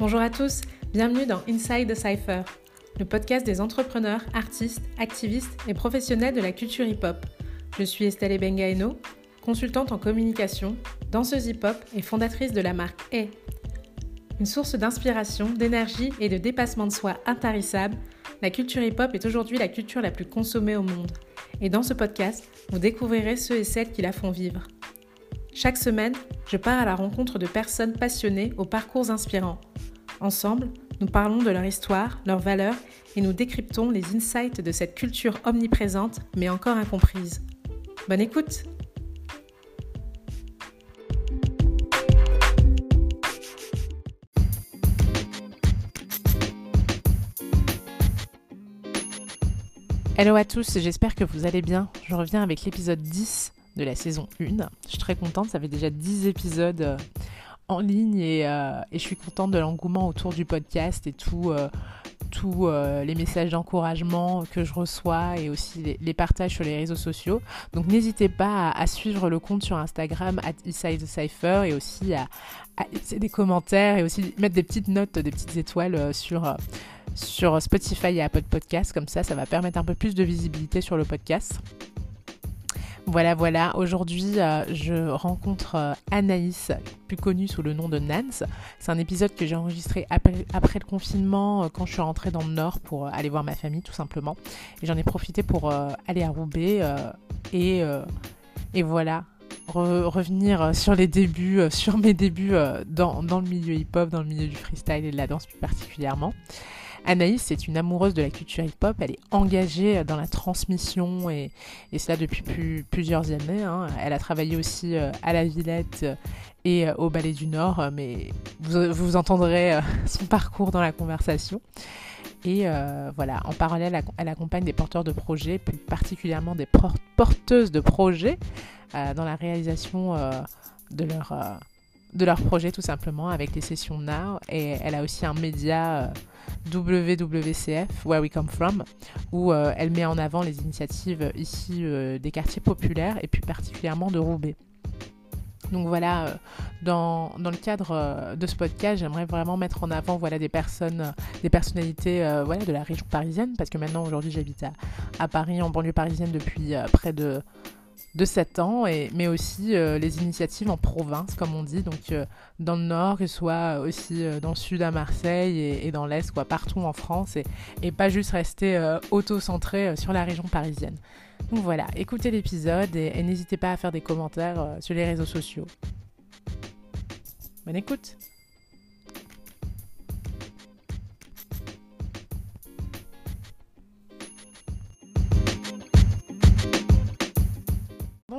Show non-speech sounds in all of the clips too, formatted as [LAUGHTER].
Bonjour à tous, bienvenue dans Inside the Cypher, le podcast des entrepreneurs, artistes, activistes et professionnels de la culture hip-hop. Je suis Estelle Ebengaeno, consultante en communication, danseuse hip-hop et fondatrice de la marque A. Une source d'inspiration, d'énergie et de dépassement de soi intarissable, la culture hip-hop est aujourd'hui la culture la plus consommée au monde. Et dans ce podcast, vous découvrirez ceux et celles qui la font vivre. Chaque semaine, je pars à la rencontre de personnes passionnées aux parcours inspirants. Ensemble, nous parlons de leur histoire, leurs valeurs et nous décryptons les insights de cette culture omniprésente mais encore incomprise. Bonne écoute Hello à tous, j'espère que vous allez bien. Je reviens avec l'épisode 10 de la saison 1. Je suis très contente, ça fait déjà 10 épisodes euh, en ligne euh, et, je suis contente de l'engouement autour du podcast et euh, tous les messages d'encouragement que je reçois et aussi les, partages sur les réseaux sociaux. Donc n'hésitez pas à, suivre le compte sur Instagram at Cypher et aussi à, laisser des commentaires et aussi mettre des petites notes, des petites étoiles sur sur Spotify et Apple Podcast. Comme ça, ça va permettre un peu plus de visibilité sur le podcast. Voilà, voilà. Aujourd'hui, euh, je rencontre euh, Anaïs, plus connue sous le nom de Nance. C'est un épisode que j'ai enregistré après, le confinement, euh, quand je suis rentrée dans le Nord pour aller voir ma famille, tout simplement. Et j'en ai profité pour aller à Roubaix et, voilà. revenir sur les débuts, sur mes débuts dans, dans le milieu hip-hop, dans le milieu du freestyle et de la danse plus particulièrement. Anaïs, c'est une amoureuse de la culture hip-hop. Elle est engagée dans la transmission et, et cela depuis plusieurs années. Hein. Elle a travaillé aussi euh, à la Villette euh, et euh, au Ballet du Nord, mais vous, entendrez [LAUGHS] son parcours dans la conversation. Et voilà, en parallèle, elle accompagne des porteurs de projets, plus particulièrement des porteuses de projets, dans la réalisation de leur de leur projet tout simplement avec les sessions Now et elle a aussi un média WWCF, Where We Come From, où euh, elle met en avant les initiatives ici euh, des quartiers populaires et plus particulièrement de Roubaix. Donc voilà, euh, dans, dans, le cadre de ce podcast, j'aimerais vraiment mettre en avant voilà, des personnes, des personnalités voilà, de la région parisienne, parce que maintenant aujourd'hui j'habite à, Paris, en banlieue parisienne depuis près de de 7 ans, et, mais aussi euh, les initiatives en province, comme on dit, donc euh, dans le nord, que ce soit aussi euh, dans le sud à Marseille et, dans l'est, quoi, partout en France, et, et pas juste rester auto-centré sur la région parisienne. Donc voilà, écoutez l'épisode et n'hésitez pas à faire des commentaires sur les réseaux sociaux. Bonne écoute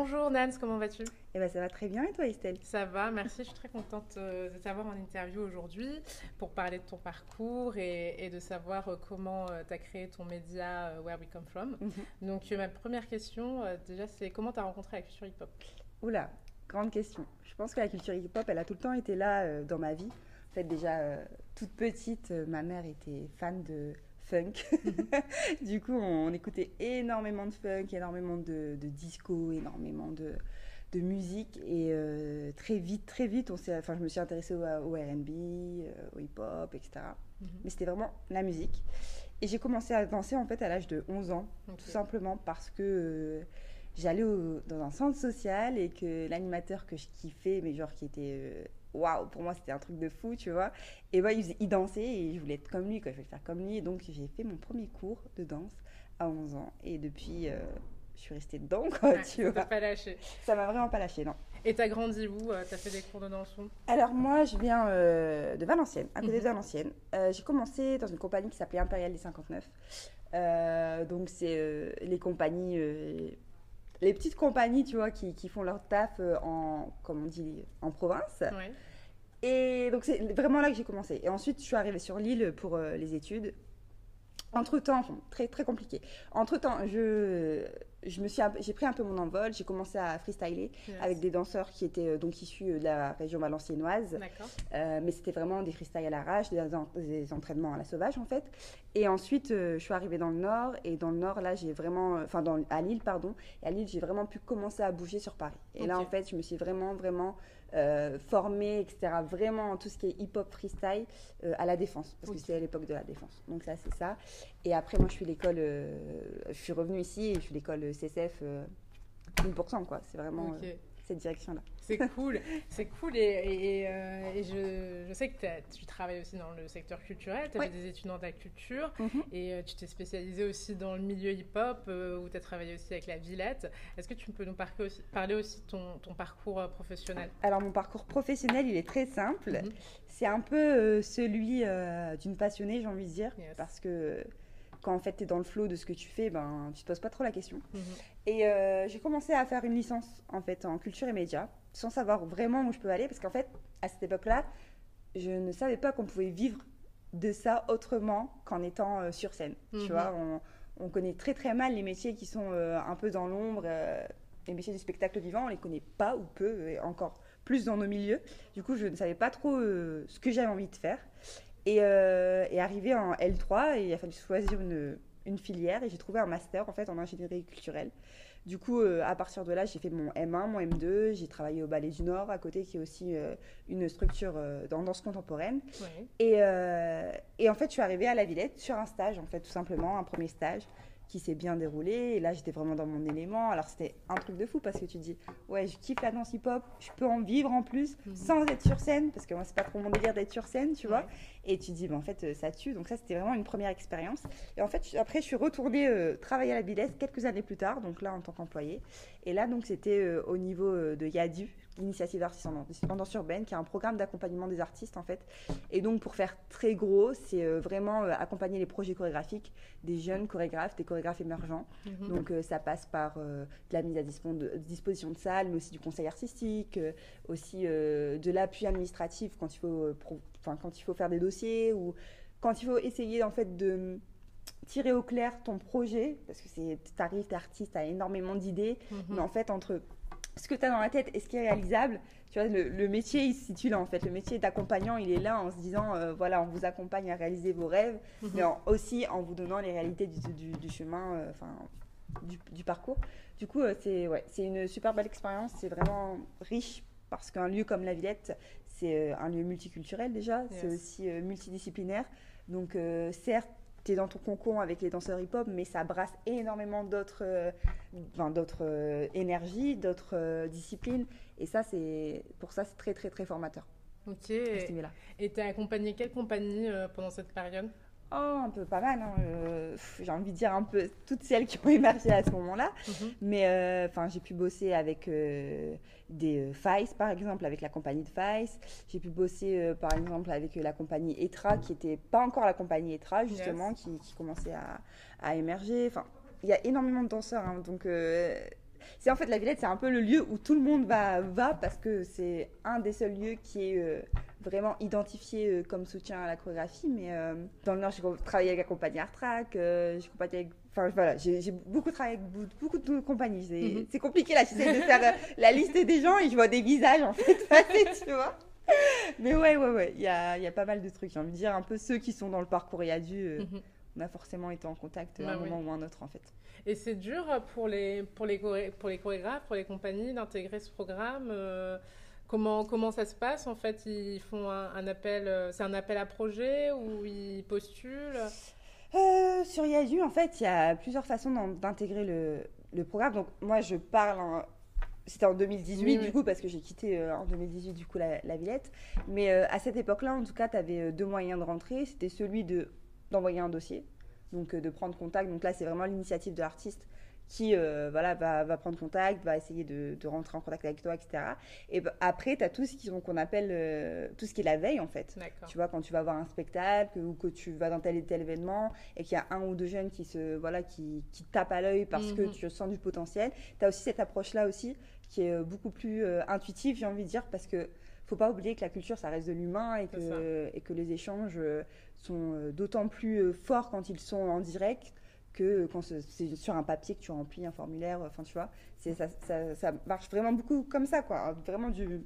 Bonjour Nance, comment vas-tu? Eh ben, Ça va très bien et toi Estelle? Ça va, merci. Je suis très contente euh, de t'avoir en interview aujourd'hui pour parler de ton parcours et, de savoir euh, comment euh, tu as créé ton média Where We Come From. Mhm. Donc ma première question déjà c'est comment tu as rencontré la culture hip-hop? Oula, grande question. Je pense que la culture hip-hop elle a tout le temps été là dans ma vie. En fait déjà toute petite ma mère était fan de funk. Mhm. [LAUGHS] du coup, on, écoutait énormément de funk, énormément de, disco, énormément de, de musique. Et euh, très vite, très vite, on enfin, je me suis intéressée au, RB, euh, au hip-hop, etc. Mhm. Mais c'était vraiment la musique. Et j'ai commencé à danser en fait à l'âge de 11 ans, tout simplement parce que euh, j'allais dans un centre social et que l'animateur que je kiffais, mais genre qui était waouh, pour moi c'était un truc de fou, tu vois. Et bah, il, dansait et je voulais être comme lui, quoi. je voulais faire comme lui. Et donc j'ai fait mon premier cours de danse à 11 ans. Et depuis, euh, je suis restée dedans, quoi, tu vois. pas lâché. Ça m'a vraiment pas lâché, non. Et t'as grandi où euh, T'as fait des cours de danse où Alors moi, je viens euh, de Valenciennes, à côté de mhm. Valenciennes. j'ai commencé dans une compagnie qui s'appelait Impérial des 59. donc c'est les compagnies les petites compagnies, tu vois, qui, qui font leur taf euh, en, comme on dit, en province. Et donc, c'est vraiment là que j'ai commencé. Et ensuite, je suis arrivée sur l'île pour euh, les études. Entre-temps, très, très compliqué. Entre-temps, je, je me suis j'ai pris un peu mon envol, j'ai commencé à freestyler avec des danseurs qui étaient euh, donc issus de la région valenciennoise. Euh, mais c'était vraiment des freestyles à l'arrache, des, entraînements à la sauvage en fait. Et ensuite, euh, je suis arrivée dans le nord et dans le nord là, j'ai vraiment enfin à Lille pardon, et à Lille, j'ai vraiment pu commencer à bouger sur Paris. Et là en fait, je me suis vraiment vraiment euh, formée, etc. Vraiment tout ce qui est hip-hop freestyle à la défense, parce que c'était à l'époque de la défense. Donc ça, c'est ça. Et après, moi, je suis l'école, je suis revenue ici et je suis l'école CCF 1%, quoi. C'est vraiment cette direction-là. C'est [LAUGHS] cool, c'est cool. Et, euh, je, je, sais que tu travailles aussi dans le secteur culturel, tu as fait des études dans ta culture mhm. et euh, tu t'es spécialisée aussi dans le milieu hip-hop euh, où tu as travaillé aussi avec la Villette. Est-ce que tu peux nous parler aussi de ton, ton parcours professionnel? Alors, mon parcours professionnel, il est très simple. Mhm. C'est un peu celui d'une passionnée, j'ai envie de dire, parce que quand en fait tu es dans le flow de ce que tu fais, ben tu te poses pas trop la question. Mhm. Et euh, j'ai commencé à faire une licence en fait en culture et médias, sans savoir vraiment où je peux aller, parce qu'en fait à cette époque-là, je ne savais pas qu'on pouvait vivre de ça autrement qu'en étant euh, sur scène. Tu mhm. vois, on, on, connaît très très mal les métiers qui sont euh, un peu dans l'ombre. les métiers du spectacle vivant, on les connaît pas ou peu, et encore plus dans nos milieux. Du coup, je ne savais pas trop ce que j'avais envie de faire. Et, euh, arrivé en L3, il a fallu choisir une, une filière et j'ai trouvé un master en fait en ingénierie culturelle. Du coup, euh, à partir de là, j'ai fait mon M1, mon M2, j'ai travaillé au Ballet du Nord à côté, qui est aussi euh, une structure dans danse contemporaine. Et, et, en fait, je suis arrivée à la Villette sur un stage, en fait, tout simplement, un premier stage qui s'est bien déroulé. Et là, j'étais vraiment dans mon élément. Alors, c'était un truc de fou parce que tu dis, ouais, je kiffe la danse hip-hop, je peux en vivre en plus mhm. sans être sur scène parce que moi, c'est pas trop mon délire d'être sur scène, tu vois. Et tu dis, bah, en fait, euh, ça tue. Donc, ça, c'était vraiment une première expérience. Et en fait, après, je suis retournée euh, travailler à la Bidès quelques années plus tard, donc là, en tant qu'employée. Et là, donc, c'était euh, au niveau de Yadu, l'initiative d'artistes en danse urbaine, qui est un programme d'accompagnement des artistes en fait. Et donc pour faire très gros, c'est euh, vraiment euh, accompagner les projets chorégraphiques des jeunes chorégraphes, des chorégraphes émergents. Mhm. Donc euh, ça passe par de la mise à disposition de salles, mais aussi du conseil artistique, aussi de l'appui administratif quand il faut, enfin quand il faut faire des dossiers ou quand il faut essayer en fait de tirer au clair ton projet, parce que c'est, t'arrives, t'es artiste, t'as énormément d'idées, mhm. mais en fait, entre ce que tu as dans la tête et ce qui est réalisable, tu vois, le, métier, il se situe là, en fait. Le métier d'accompagnant, il est là en se disant, euh, voilà, on vous accompagne à réaliser vos rêves, mhm. mais aussi en vous donnant les réalités du, chemin, euh, enfin, du, parcours. Du coup, euh, c'est ouais, une super belle expérience. C'est vraiment riche parce qu'un lieu comme la Villette, c'est un lieu multiculturel déjà, c'est aussi multidisciplinaire. Donc, certes, tu es dans ton concon avec les danseurs hip-hop, mais ça brasse énormément d'autres euh, d'autres euh, énergies, d'autres euh, disciplines. Et ça, c'est pour ça, c'est très, très, très formateur. Ok. Et tu as accompagné quelle compagnie pendant cette période? Oh, un peu pas mal. Hein. Euh, j'ai envie de dire un peu toutes celles qui ont émergé à ce moment-là. Mhm. Mais euh, enfin, j'ai pu bosser avec euh, des Face, par exemple, avec la compagnie de Face. J'ai pu bosser, par exemple, avec la compagnie Etra, qui n'était pas encore la compagnie Etra, justement, qui, qui, commençait à, à émerger. Enfin, il y a énormément de danseurs. Hein, donc, c'est en fait la Villette, c'est un peu le lieu où tout le monde va, va parce que c'est un des seuls lieux qui est vraiment identifié euh, comme soutien à la chorégraphie. Mais euh, dans le Nord, j'ai travaillé avec la compagnie Art Track, euh, j'ai avec Enfin, voilà, j'ai beaucoup travaillé avec beaucoup de compagnies. Mhm. C'est compliqué là, j'essaie de faire la liste des gens et je vois des visages en fait [LAUGHS] tu vois. Mais ouais, ouais, ouais, il y a, y a, pas mal de trucs. J'ai envie de dire un peu ceux qui sont dans le parcours et mhm. on a forcément été en contact à bah un moment ou un autre en fait. Et c'est dur pour les, pour, les pour les chorégraphes, pour les compagnies d'intégrer ce programme Comment, comment ça se passe En fait, ils font un, appel, euh, c'est un appel à projet ou ils postulent? Euh, Sur Yadu, en fait, il y a plusieurs façons d'intégrer le, le, programme. Donc, moi, je parle. C'était en 2018, du coup, parce que j'ai quitté euh, en 2018, du coup, la, Villette. Mais à cette époque-là, en tout cas, tu avais deux moyens de rentrer. C'était celui d'envoyer un dossier, donc de prendre contact. Donc là, c'est vraiment l'initiative de l'artiste qui euh, voilà, va, va, prendre contact, va essayer de, de, rentrer en contact avec toi, etc. Et après, tu as tout ce qu'on appelle euh, tout ce qui est la veille, en fait. Tu vois, quand tu vas voir un spectacle ou que tu vas dans tel et tel événement et qu'il y a un ou deux jeunes qui, se, voilà, qui, qui tapent à l'œil parce que mhm. tu sens du potentiel, tu as aussi cette approche-là aussi qui est beaucoup plus euh, intuitive, j'ai envie de dire, parce que faut pas oublier que la culture, ça reste de l'humain et que, et que les échanges sont d'autant plus forts quand ils sont en direct que quand c'est sur un papier que tu remplis un formulaire. Enfin, tu vois, ça, ça, ça, marche vraiment beaucoup comme ça, quoi. Vraiment du,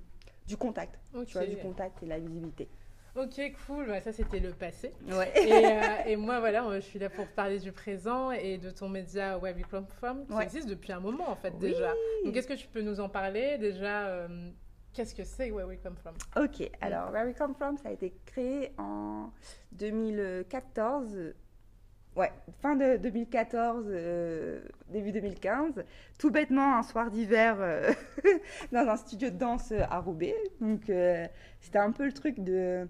du contact. Tu vois, du contact et la visibilité. Ok, cool. Bah, ça, c'était le passé. Ouais. Et, euh, et, moi, voilà, je suis là pour parler du présent et de ton média Where We Come From, qui existe depuis un moment, en fait, déjà. Donc, est-ce que tu peux nous en parler Déjà, euh, qu'est-ce que c'est Where We Come From Ok, alors, Where We Come From, ça a été créé en 2014 Ouais, fin de 2014, euh, début 2015, tout bêtement un soir d'hiver euh, [LAUGHS] dans un studio de danse à Roubaix. Donc euh, c'était un peu le truc de...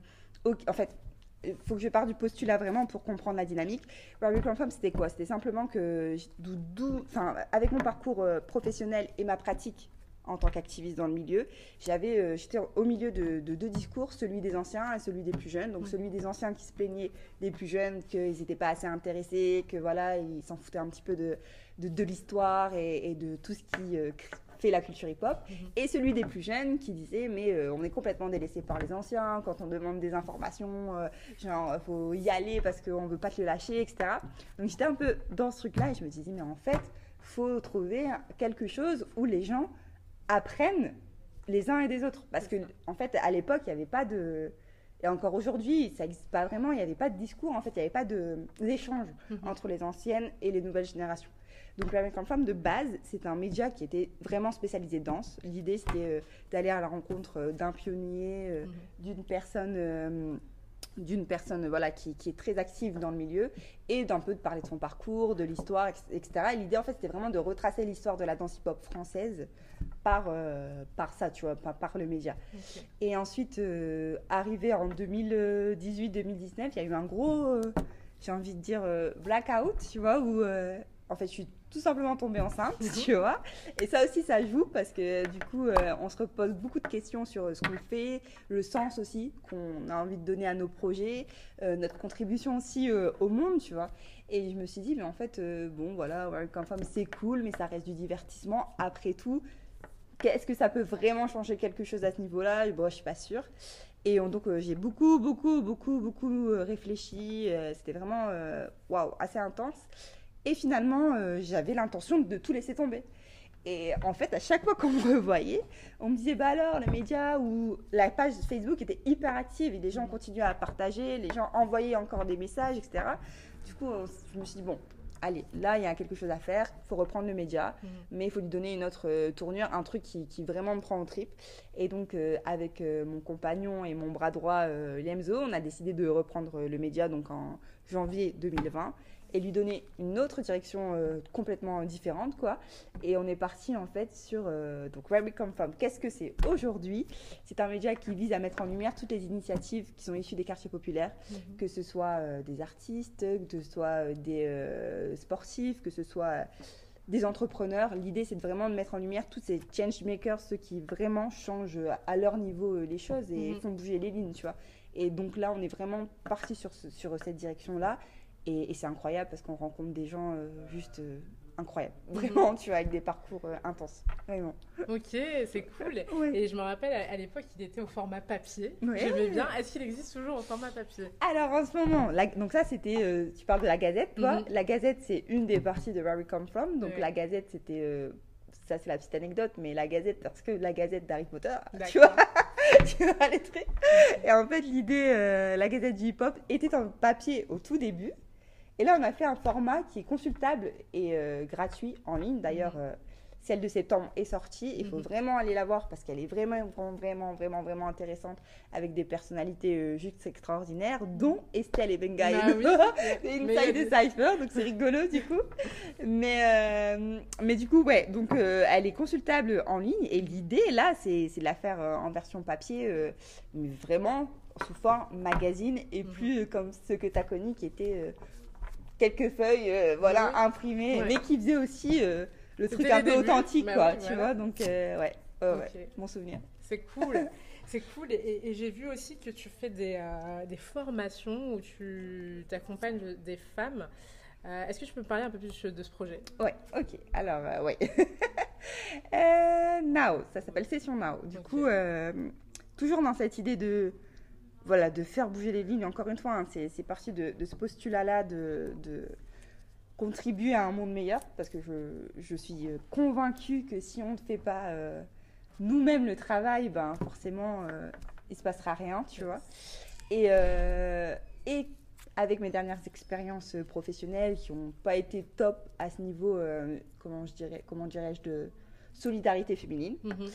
En fait, il faut que je parte du postulat vraiment pour comprendre la dynamique. Where We Come c'était quoi? C'était simplement que, avec mon parcours professionnel et ma pratique en tant qu'activiste dans le milieu, j'avais, euh, j'étais au milieu de, deux discours, celui des anciens et celui des plus jeunes. Donc celui des anciens qui se plaignaient des plus jeunes qu'ils n'étaient pas assez intéressés, que voilà, ils s'en foutaient un petit peu de, de, l'histoire et, de tout ce qui euh, fait la culture hip-hop. Mhm. Et celui des plus jeunes qui disait mais euh, on est complètement délaissé par les anciens. Quand on demande des informations, genre faut y aller parce qu'on veut pas te le lâcher, etc. Donc j'étais un peu dans ce truc-là et je me disais mais en fait faut trouver quelque chose où les gens apprennent les uns et des autres. Parce que, en fait, à l'époque, il n'y avait pas de. Et encore aujourd'hui, ça n'existe pas vraiment, il n'y avait pas de discours, en fait, il n'y avait pas d'échange mhm. entre les anciennes et les nouvelles générations. Donc, l'American Femme, de base, c'est un média qui était vraiment spécialisé danse. L'idée, c'était euh, d'aller à la rencontre euh, d'un pionnier, euh, mhm. d'une personne d'une personne voilà, qui, qui, est très active dans le milieu et d'un peu de parler de son parcours, de l'histoire, etc. Et l'idée, en fait, c'était vraiment de retracer l'histoire de la danse hip-hop française par, euh, par ça, tu vois, par, par le média. Et ensuite, euh, arrivé en 2018-2019, il y a eu un gros, euh, j'ai envie de dire, blackout, tu vois, où en fait, je suis tout simplement tombée enceinte, mhm. tu vois. Et ça aussi, ça joue parce que du coup, on se repose beaucoup de questions sur ce qu'on fait, le sens aussi qu'on a envie de donner à nos projets, notre contribution aussi au monde, tu vois. Et je me suis dit, mais en fait, bon, voilà, Welcome Femme, c'est cool, mais ça reste du divertissement. Après tout, est-ce que ça peut vraiment changer quelque chose à ce niveau-là? Bon, je suis pas sûre. Et donc, euh, j'ai beaucoup, beaucoup, beaucoup, beaucoup euh, réfléchi. Euh, c'était vraiment, waouh, assez intense. Et finalement, j'avais l'intention de tout laisser tomber. Et en fait, à chaque fois [LAUGHS] qu'on me revoyait, on me disait, bah alors, les médias ou la page Facebook était hyper active et les gens continuaient à partager, les gens envoyaient encore des messages, etc. Du coup, je me suis dit, bon, allez, là, il y a quelque chose à faire, il faut reprendre le média, mhm. mais il faut lui donner une autre euh, tournure, un truc qui, vraiment me prend en trip. Et donc, euh, avec euh, mon compagnon et mon bras droit, Liemzo, on a décidé de reprendre le média donc en janvier 2020 et lui donner une autre direction euh, complètement différente, quoi. Et on est parti en fait sur euh, donc Where We Come From. Qu'est-ce que c'est aujourd'hui? C'est un média qui vise à mettre en lumière toutes les initiatives qui sont issues des quartiers populaires, mhm. que ce soit euh, des artistes, que ce soit des sportifs, que ce soit des entrepreneurs. L'idée, c'est vraiment de mettre en lumière tous ces change makers, ceux qui vraiment changent à leur niveau les choses et mhm. font bouger les lignes, tu vois. Et donc là, on est vraiment parti sur, sur cette direction-là. Et, c'est incroyable parce qu'on rencontre des gens euh, juste euh, incroyables. Mhm. Vraiment, tu vois, avec des parcours euh, intenses. Vraiment. Ok, c'est cool. [LAUGHS] Et je me rappelle, à, l'époque, il était au format papier. J'aimais bien. Est-ce qu'il existe toujours au format papier? Alors, en ce moment, donc ça, c'était, tu parles de la Gazette, toi. Mhm. La Gazette, c'est une des parties de Where We Come From. Donc, la Gazette, c'était ça c'est la petite anecdote, mais la Gazette, parce que la Gazette d'Harry Potter, tu vois, [LAUGHS] tu vois les trucs. Et en fait, l'idée, la Gazette du hip-hop était en papier au tout début, et là, on a fait un format qui est consultable et euh, gratuit en ligne. D'ailleurs, euh, celle de septembre est sortie. Il faut mhm. vraiment aller la voir parce qu'elle est vraiment, vraiment, vraiment, vraiment intéressante avec des personnalités euh, juste extraordinaires, dont Estelle et Bengaï. Bah Inside the Cypher, donc c'est rigolo du coup. Mais, mais du coup, ouais, donc elle est consultable en ligne et l'idée là, c'est de la faire en version papier, mais vraiment sous forme magazine et mhm. plus comme ce que tu as connu qui était quelques feuilles, euh, voilà, imprimées, mais qui faisait aussi euh, le truc un peu authentique, bah quoi, tu vois. Donc, euh, ouais, ouais, mon souvenir. C'est cool. [LAUGHS] C'est cool. Et, j'ai vu aussi que tu fais des, des formations où tu accompagnes des femmes. Est-ce que tu peux me parler un peu plus de ce projet? Ouais, ok. Alors, ouais. [LAUGHS] now, ça s'appelle Session Now. Du coup, toujours dans cette idée de voilà, de faire bouger les lignes. Encore une fois, hein, c'est parti de, ce postulat-là de, contribuer à un monde meilleur parce que je, je suis convaincue que si on ne fait pas euh, nous-mêmes le travail, ben forcément euh, il se passera rien, tu vois. Et, euh, et avec mes dernières expériences professionnelles qui n'ont pas été top à ce niveau, euh, comment je dirais, comment dirais-je, de solidarité féminine. Mhm.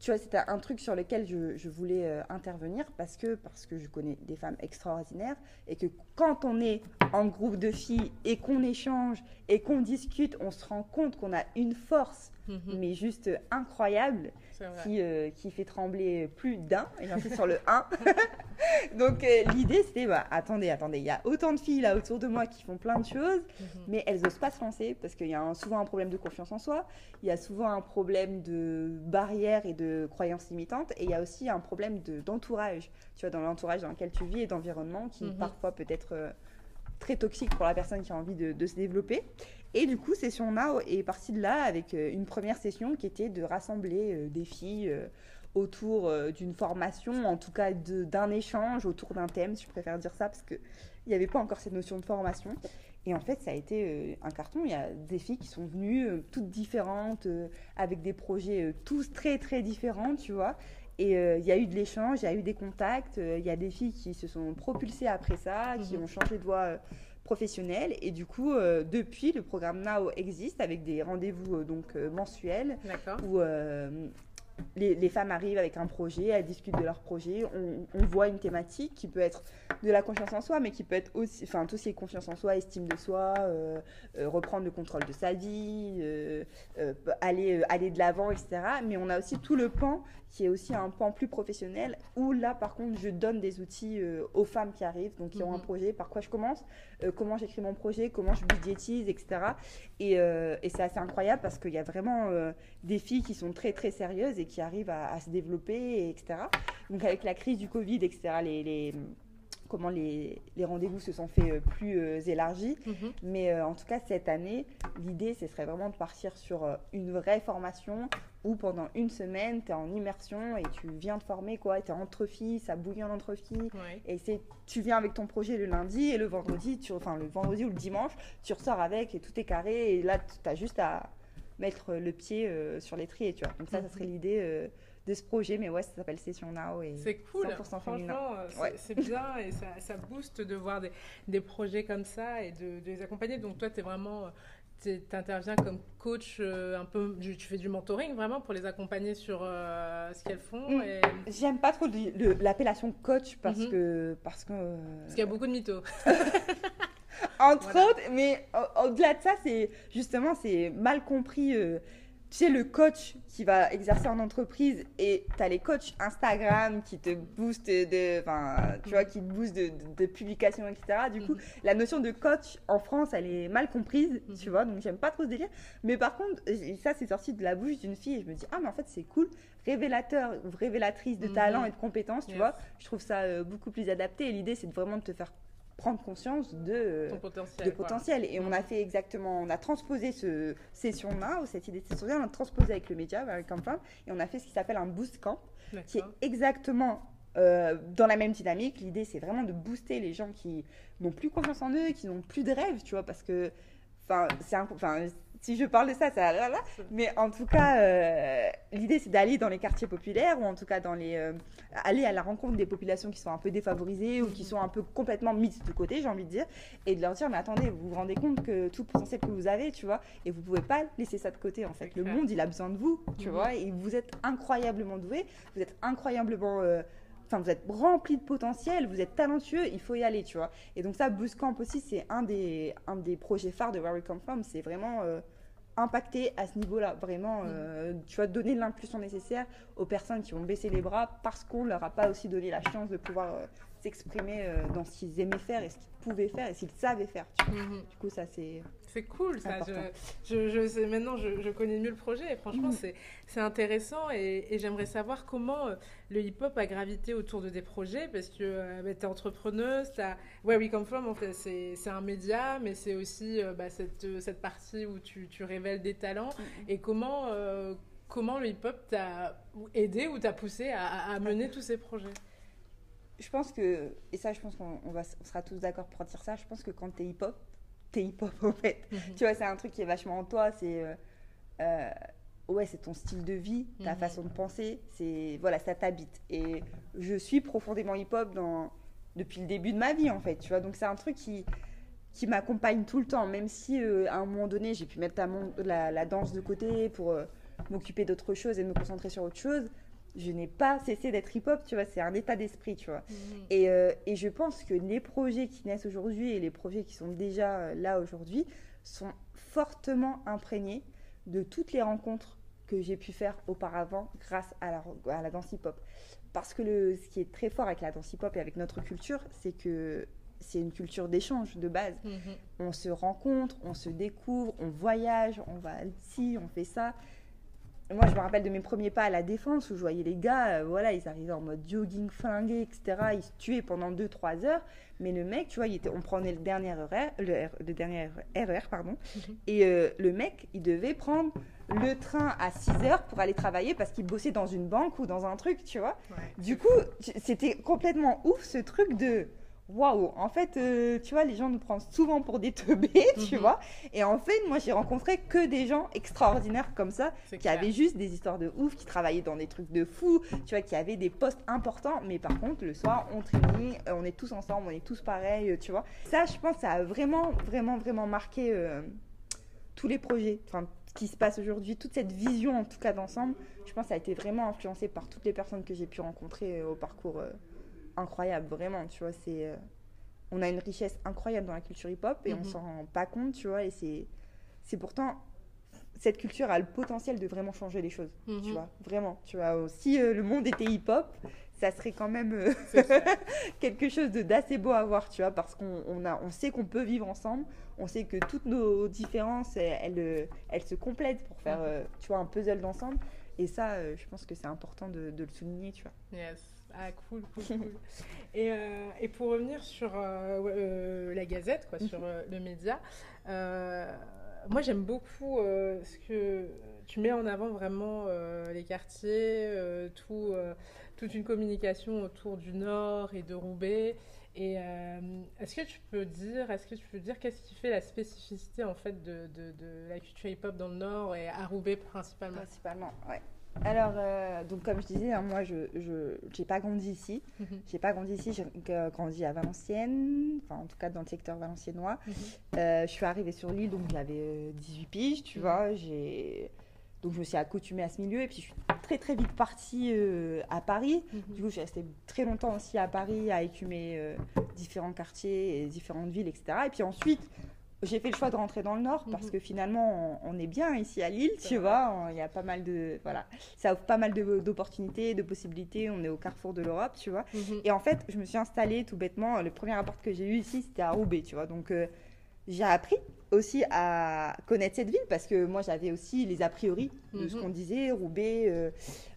Tu vois, c'était un truc sur lequel je, voulais euh, intervenir parce que, parce que je connais des femmes extraordinaires et que quand on est en groupe de filles et qu'on échange et qu'on discute, on se rend compte qu'on a une force, Mhm. mais juste incroyable, qui, euh, qui fait trembler plus d'un, et j'insiste sur le 1. [LAUGHS] Donc euh, l'idée c'était, bah, attendez, attendez, il y a autant de filles là autour de moi qui font plein de choses, Mhm. mais elles n'osent pas se lancer parce qu'il y a un- souvent un problème de confiance en soi, il y a souvent un problème de barrière et de croyances limitantes, et il y a aussi un problème de- d'entourage, tu vois, dans l'entourage dans lequel tu vis et d'environnement qui Mhm. parfois peut être euh, très toxique pour la personne qui a envie de, de se développer. Et du coup, Session Now est partie de là avec euh, une première session qui était de rassembler euh, des filles euh, autour d'une formation, en tout cas d'un échange, autour d'un thème, si je préfère dire ça, parce qu'il n'y avait pas encore cette notion de formation. Et en fait, ça a été un carton. Il y a des filles qui sont venues, toutes différentes, avec des projets tous très, très différents, tu vois. Et euh, il y a eu de l'échange, il y a eu des contacts, euh, il y a des filles qui se sont propulsées après ça, qui Mhm. ont changé de voie professionnelle. Et du coup, euh, depuis, le programme Now existe avec des rendez-vous euh, donc euh, mensuels où les, les femmes arrivent avec un projet, elles discutent de leur projet, on, on voit une thématique qui peut être de la confiance en soi, mais qui peut être aussi, enfin, tout ce qui est confiance en soi, estime de soi, euh, euh, reprendre le contrôle de sa vie, euh, aller, aller de l'avant, etc. Mais on a aussi tout le pan qui est aussi un pan plus professionnel, où là, par contre, je donne des outils euh, aux femmes qui arrivent, donc qui ont un Mhm. projet, par quoi je commence, euh, comment j'écris mon projet, comment je budgétise, etc. Et, euh, et c'est assez incroyable parce qu'il y a vraiment des filles qui sont très très sérieuses et qui arrivent à, à se développer, et etc. Donc avec la crise du Covid, etc., les, les- comment les, les rendez-vous se sont fait euh, plus euh, élargis. Mhm. Mais euh, en tout cas, cette année, l'idée, ce serait vraiment de partir sur euh, une vraie formation où pendant une semaine, tu es en immersion et tu viens te former, quoi. Tu es entre filles, ça bouillonne entre filles. Ouais. Et c'est, tu viens avec ton projet le lundi et le vendredi, tu, enfin le vendredi ou le dimanche, tu ressors avec et tout est carré. Et là, tu as juste à mettre le pied sur l'étrier, tu vois. Donc ça, ça serait l'idée de ce projet. Mais ouais, ça s'appelle Session Now. Et C'est cool, 100% féminin. franchement, euh, c'est Ouais. c'est bien et ça, ça booste de voir des, des projets comme ça et de, de les accompagner. Donc toi, tu es vraiment, tu interviens comme coach, euh, un peu, tu fais du mentoring vraiment pour les accompagner sur euh, ce qu'elles font. Mm. Et, J'aime pas trop l'appellation coach parce Mhm. que. Parce que euh, parce qu'il y a beaucoup de mythos. [LAUGHS] Entre Voilà. autres, mais au- au-delà de ça, c'est justement, c'est mal compris. Tu sais, le coach qui va exercer en entreprise et tu as les coachs Instagram qui te boostent de, enfin, tu vois, qui te boostent de, de- de publications, etc. Du coup, Mhm. la notion de coach en France, elle est mal comprise, Mhm. tu vois, donc j'aime pas trop ce délire. Mais par contre, ça, c'est sorti de la bouche d'une fille et je me dis, ah, mais en fait, c'est cool, révélateur, ou révélatrice de Mhm. talent et de compétences, tu Yes. vois. Je trouve ça euh, beaucoup plus adapté et l'idée, c'est de vraiment de te faire prendre conscience de. euh, Ton potentiel. de potentiel. Et on a fait exactement, on a transposé ce session-là, ou cette idée de session-là, on a transposé avec le média, avec Camp et on a fait ce qui s'appelle un boost camp, qui est exactement euh, dans la même dynamique. L'idée, c'est vraiment de booster les gens qui n'ont plus confiance en eux, qui n'ont plus de rêve, tu vois, parce que, enfin, c'est si je parle de ça, ça, là, là, mais en tout cas, euh, l'idée, c'est d'aller dans les quartiers populaires, ou en tout cas dans les, euh, aller à la rencontre des populations qui sont un peu défavorisées ou qui sont un peu complètement mises de côté, j'ai envie de dire, et de leur dire, mais attendez, vous vous rendez compte que tout le potentiel que vous avez, tu vois, et vous pouvez pas laisser ça de côté, en fait. Le monde, il a besoin de vous, tu Mhm. vois, et vous êtes incroyablement doué, vous êtes incroyablement... euh, Enfin, vous êtes rempli de potentiel, vous êtes talentueux, il faut y aller, tu vois. Et donc ça, Boost Camp aussi, c'est un des, un des projets phares de Where We Come From. C'est vraiment euh, impacter à ce niveau-là. Vraiment, euh, tu vois, donner l'impulsion nécessaire aux personnes qui ont baissé les bras parce qu'on leur a pas aussi donné la chance de pouvoir euh, s'exprimer dans ce qu'ils aimaient faire et ce qu'ils pouvaient faire et qu'ils savaient faire. tu vois. Mhm. Du coup, ça, c'est... C'est cool ça. Je, je, je sais, maintenant, je, je connais mieux le projet et franchement, Mhm. c'est c'est intéressant et, et j'aimerais savoir comment euh, le hip-hop a gravité autour de des projets parce que tu es entrepreneuse, t'as- Where We Come From, en fait, c'est un média, mais c'est aussi euh, bah, cette, euh, cette partie où tu, tu révèles des talents et comment, euh, comment le hip-hop t'a aidé ou t'a poussé à mener tous ces projets? Je pense que, et ça, je pense qu'on on va, on sera tous d'accord pour dire ça, je pense que quand tu es hip-hop, t'es hip-hop en fait. Mhm. Tu vois, c'est un truc qui est vachement en toi. C'est euh, euh, ouais, c'est ton style de vie, ta Mhm. façon de penser. C'est voilà, ça t'habite. Et je suis profondément hip-hop dans depuis le début de ma vie en fait. Tu vois, donc c'est un truc qui qui m'accompagne tout le temps, même si euh, à un moment donné j'ai pu mettre la, mon- la- la danse de côté pour euh, m'occuper d'autre chose et me concentrer sur autre chose. Je n'ai pas cessé d'être hip-hop, tu vois, c'est un état d'esprit, tu vois. Mhm. Et, euh, et je pense que les projets qui naissent aujourd'hui et les projets qui sont déjà euh, là aujourd'hui sont fortement imprégnés de toutes les rencontres que j'ai pu faire auparavant grâce à la, à la danse hip-hop. Parce que le, ce qui est très fort avec la danse hip-hop et avec notre culture, c'est que c'est une culture d'échange de base. Mhm. On se rencontre, on se découvre, on voyage, on va ici, on fait ça. Moi, je me rappelle de mes premiers pas à la défense où je voyais les gars, euh, voilà, ils arrivaient en mode jogging flingué, etc. Ils se tuaient pendant 2-3 heures. Mais le mec, tu vois, il était, on prenait le dernier RER, le, le dernier RER, pardon. Mhm. Et euh, le mec, il devait prendre le train à 6 heures pour aller travailler parce qu'il bossait dans une banque ou dans un truc, tu vois. Ouais. Du coup, c'était complètement ouf ce truc de waouh. En fait, euh, tu vois, les gens nous prennent souvent pour des teubés, [LAUGHS] tu Mhm. vois. Et en fait, moi, j'ai rencontré que des gens extraordinaires comme ça, qui clair. avaient juste des histoires de ouf, qui travaillaient dans des trucs de fou, tu vois, qui avaient des postes importants. Mais par contre, le soir, on traînait, on est tous ensemble, on est tous pareils, tu vois. Ça, je pense, ça a vraiment, vraiment, vraiment marqué euh, tous les projets. Enfin, ce qui se passe aujourd'hui, toute cette vision, en tout cas, d'ensemble, je pense que ça a été vraiment influencé par toutes les personnes que j'ai pu rencontrer euh, au parcours incroyable, vraiment, tu vois, c'est... euh, on a une richesse incroyable dans la culture hip-hop et on Mhm. s'en rend pas compte, tu vois, et c'est... C'est pourtant... Cette culture a le potentiel de vraiment changer les choses, tu Mhm. vois, vraiment, tu vois. Si euh, le monde était hip-hop, ça serait quand même euh, [LAUGHS] quelque chose de d'assez beau à voir, tu vois, parce qu'on on a, on sait qu'on peut vivre ensemble, on sait que toutes nos différences, elles, elles, elles se complètent pour faire, Mhm. tu vois, un puzzle d'ensemble. Et ça, je pense que c'est important de, de le souligner, tu vois. Yes. Ah, cool, cool, cool. et, euh, pour revenir sur euh, euh, la Gazette, quoi, sur le média, moi j'aime beaucoup ce que tu mets en avant vraiment les quartiers, tout, toute une communication autour du Nord et de Roubaix. Et est-ce que tu peux dire, est-ce que tu peux dire qu'est-ce qui fait la spécificité en fait de, de, de la culture hip-hop dans le Nord et à Roubaix principalement? Principalement, ouais. Alors, euh, donc comme je disais, hein, moi, je n'ai pas grandi ici. Mhm. J'ai pas grandi ici, j'ai euh, grandi à Valenciennes, enfin en tout cas dans le secteur valenciennois. Mhm. Euh, je suis arrivée sur l'île, donc j'avais euh, 18 piges, tu Mhm. vois. J'ai... Donc je me suis accoutumée à ce milieu et puis je suis très très vite partie euh, à Paris. Mhm. Du coup, je suis restée très longtemps aussi à Paris à écumer différents quartiers et différentes villes, etc. Et puis ensuite, j'ai fait le choix de rentrer dans le Nord parce Mhm. que finalement, on, on est bien ici à Lille, tu vois. Il y a pas mal de. Voilà. Ça offre pas mal d'opportunités, de possibilités. On est au carrefour de l'Europe, tu vois. Mhm. Et en fait, je me suis installée tout bêtement. Le premier appart que j'ai eu ici, c'était à Roubaix, tu vois. Donc, euh, j'ai appris aussi à connaître cette ville parce que moi, j'avais aussi les a priori de ce Mhm. qu'on disait. Roubaix, euh,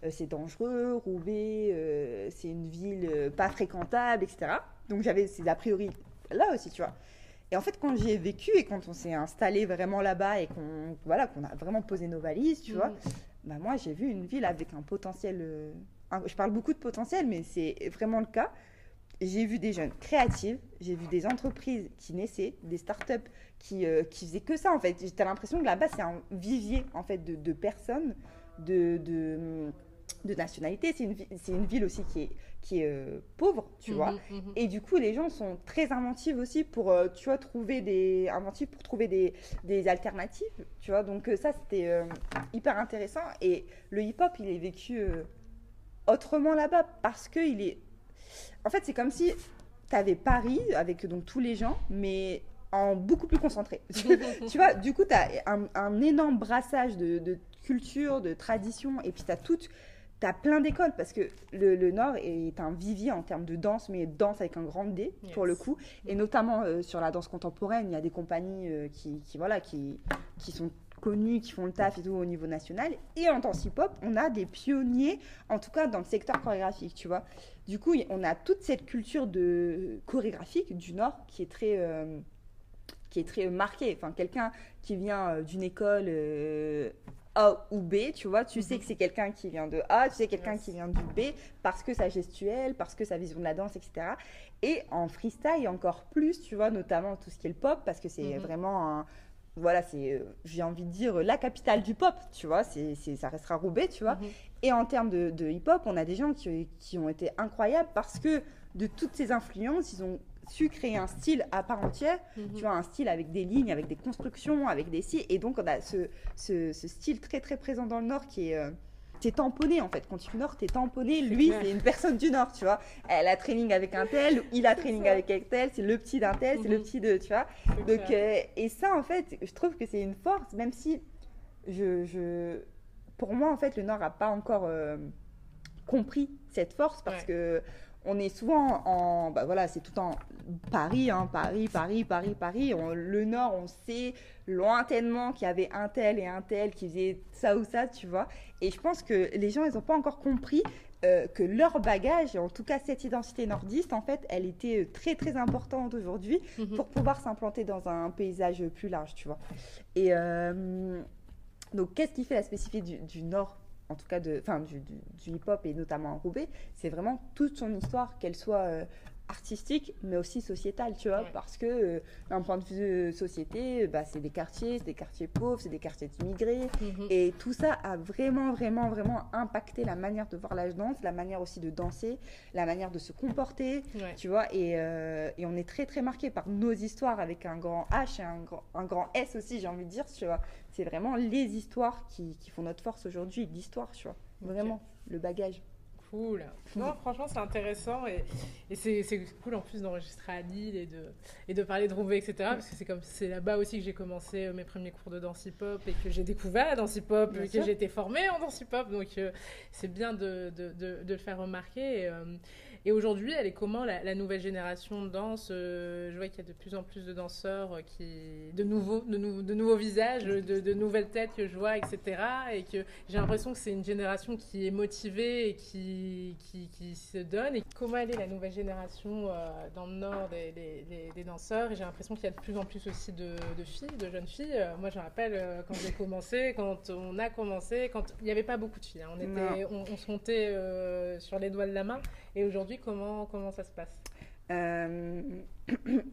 euh, c'est dangereux. Roubaix, euh, c'est une ville pas fréquentable, etc. Donc, j'avais ces a priori là aussi, tu vois. Et en fait, quand j'y ai vécu et quand on s'est installé vraiment là-bas et qu'on voilà, qu'on a vraiment posé nos valises, tu vois, Mhm. bah moi j'ai vu une ville avec un potentiel. euh, un- je parle beaucoup de potentiel, mais c'est vraiment le cas. J'ai vu des jeunes créatives, j'ai vu des entreprises qui naissaient, des startups qui, euh, qui faisaient que ça en fait. J'ai l'impression que là-bas c'est un vivier en fait de, de personnes, de, de, de nationalités. C'est une, une ville aussi qui est, qui est euh, pauvre, tu vois. Mhm, mhm. Et du coup, les gens sont très inventifs aussi pour, euh, tu vois, trouver des inventifs pour trouver des, des alternatives, tu vois. Donc euh, ça, c'était hyper intéressant. Et le hip-hop, il est vécu autrement là-bas parce que il est. En fait, c'est comme si tu avais Paris avec donc tous les gens, mais en beaucoup plus concentré. [LAUGHS] tu vois, du coup, tu as un, un énorme brassage de, de culture, de tradition, et puis tu as toutes. T'as plein d'écoles parce que le, le Nord est un vivier en termes de danse, mais danse avec un grand D pour le coup. Et notamment euh, sur la danse contemporaine, il y a des compagnies euh, qui, qui, voilà, qui, qui sont connues, qui font le taf et tout au niveau national. Et en danse hip-hop, on a des pionniers, en tout cas dans le secteur chorégraphique, tu vois. Du coup, on a toute cette culture de chorégraphique du Nord qui est très, euh, qui est très marquée. Enfin, quelqu'un qui vient d'une école A ou B, tu vois, tu Mhm. sais que c'est quelqu'un qui vient de A, tu sais quelqu'un qui vient du B, parce que sa gestuelle, parce que sa vision de la danse, etc. Et en freestyle, encore plus, tu vois, notamment tout ce qui est le pop, parce que c'est Mhm. vraiment un. Voilà, c'est, euh, j'ai envie de dire, la capitale du pop, tu vois, c'est, ça restera Roubaix, tu vois. Mhm. Et en termes de, de hip-hop, on a des gens qui, qui ont été incroyables parce que de toutes ces influences, ils ont su créer un style à part entière, Mhm. tu vois, un style avec des lignes, avec des constructions, avec des si. Et donc, on a ce, ce, ce style très, très présent dans le Nord qui est. euh, T'es tamponné en fait. Quand tu es du Nord, t'es tamponné. Lui, c'est une personne du Nord, tu vois. Elle a training avec un tel, il a training ça. avec un tel, c'est le petit d'un tel, c'est le Mhm. petit de, tu vois. Donc, euh, et ça, en fait, je trouve que c'est une force, même si je, je- pour moi, en fait, le Nord n'a pas encore euh, compris cette force parce Ouais. que on est souvent en, bah voilà, c'est tout en Paris, hein, Paris, Paris, Paris, Paris. On- le Nord, on sait lointainement qu'il y avait un tel et un tel qui faisait ça ou ça, tu vois. Et je pense que les gens, ils n'ont pas encore compris euh, que leur bagage, et en tout cas cette identité nordiste, en fait, elle était très très importante aujourd'hui Mhm. pour pouvoir s'implanter dans un paysage plus large, tu vois. Et euh, donc, qu'est-ce qui fait la spécificité du, du Nord, en tout cas de, du- du hip-hop et notamment en Roubaix C'est vraiment toute son histoire, qu'elle soit euh, artistique, mais aussi sociétale, tu vois, Ouais. parce que euh, d'un point de vue de société, bah, c'est des quartiers, c'est des quartiers pauvres, c'est des quartiers d'immigrés, Mhm. et tout ça a vraiment, vraiment, vraiment impacté la manière de voir la danse, la manière aussi de danser, la manière de se comporter, Ouais. tu vois, et, euh, et on est très très marqué par nos histoires avec un grand H et un grand, un grand S aussi, j'ai envie de dire, tu vois. C'est vraiment les histoires qui, qui font notre force aujourd'hui, l'histoire, tu vois. Vraiment, le bagage. Cool. Non, franchement, c'est intéressant et, et c'est cool en plus d'enregistrer à Lille et de, et de parler de Roubaix, etc. Parce que c'est comme c'est là-bas aussi que j'ai commencé euh, mes premiers cours de danse hip-hop et que j'ai découvert la danse hip-hop, et que j'ai été formée en danse hip-hop. Donc, euh, c'est bien de, de, de, de le faire remarquer. Et, euh, et aujourd'hui, elle est comment la, la nouvelle génération de danse Euh, Je vois qu'il y a de plus en plus de danseurs qui, de nouveaux, de, nou- de nouveaux visages, de, de nouvelles têtes que je vois, etc. Et que j'ai l'impression que c'est une génération qui est motivée et qui, qui, qui se donne. Et comment elle est la nouvelle génération euh, dans le Nord des, des, des- des danseurs Et j'ai l'impression qu'il y a de plus en plus aussi de, de filles, de jeunes filles. Euh, moi, je me rappelle euh, quand j'ai commencé, quand on a commencé, quand il n'y avait pas beaucoup de filles. hein. On, était, on, on se comptait sur les doigts de la main. Et aujourd'hui, comment, comment ça se passe? [CLEARS THROAT]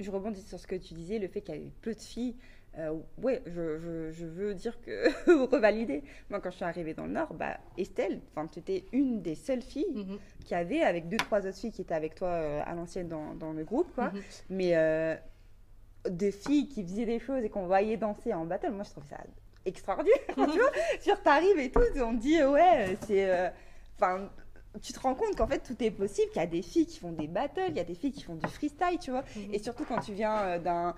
Je rebondis sur ce que tu disais, le fait qu'il y avait peu de filles. Euh, ouais, je, je, je veux dire que [LAUGHS] revalider. Moi, quand je suis arrivée dans le Nord, bah, Estelle, étais une des seules filles Mhm. qui avait, avec deux, trois autres filles qui étaient avec toi euh, à l'ancienne dans, dans le groupe, quoi. Mhm. Mais euh, des filles qui faisaient des choses et qu'on voyait danser en battle, moi, je trouve ça extraordinaire. [LAUGHS] tu vois, genre, t'arrives et tout, on te dit, ouais, c'est. euh, Enfin. tu te rends compte qu'en fait tout est possible, qu'il y a des filles qui font des battles, il y a des filles qui font du freestyle, tu vois. Mhm. Et surtout quand tu viens euh, d'un.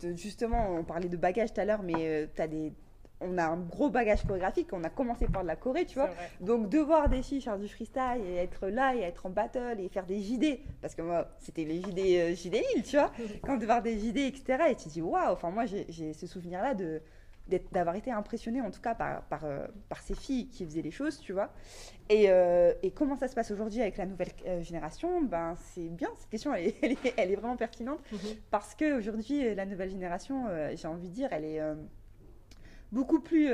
De- de- justement, on parlait de bagage tout à l'heure, mais euh, des. On a un gros bagage chorégraphique, on a commencé par de la Corée, tu vois. Donc de voir des filles faire du freestyle et être là et être en battle et faire des JD, parce que moi c'était les JD, euh, JD Lille, tu vois, [LAUGHS] quand de voir des JD, etc. Et tu te dis waouh, enfin moi j'ai ce souvenir-là de d'être- d'avoir été impressionnée en tout cas par, par, euh, par ces filles qui faisaient les choses, tu vois. Et, euh, et comment ça se passe aujourd'hui avec la nouvelle euh, génération? Ben c'est bien, cette question elle est, [LAUGHS] elle est, elle est vraiment pertinente Mhm. parce qu'aujourd'hui la nouvelle génération, euh, j'ai envie de dire, elle est euh, beaucoup plus...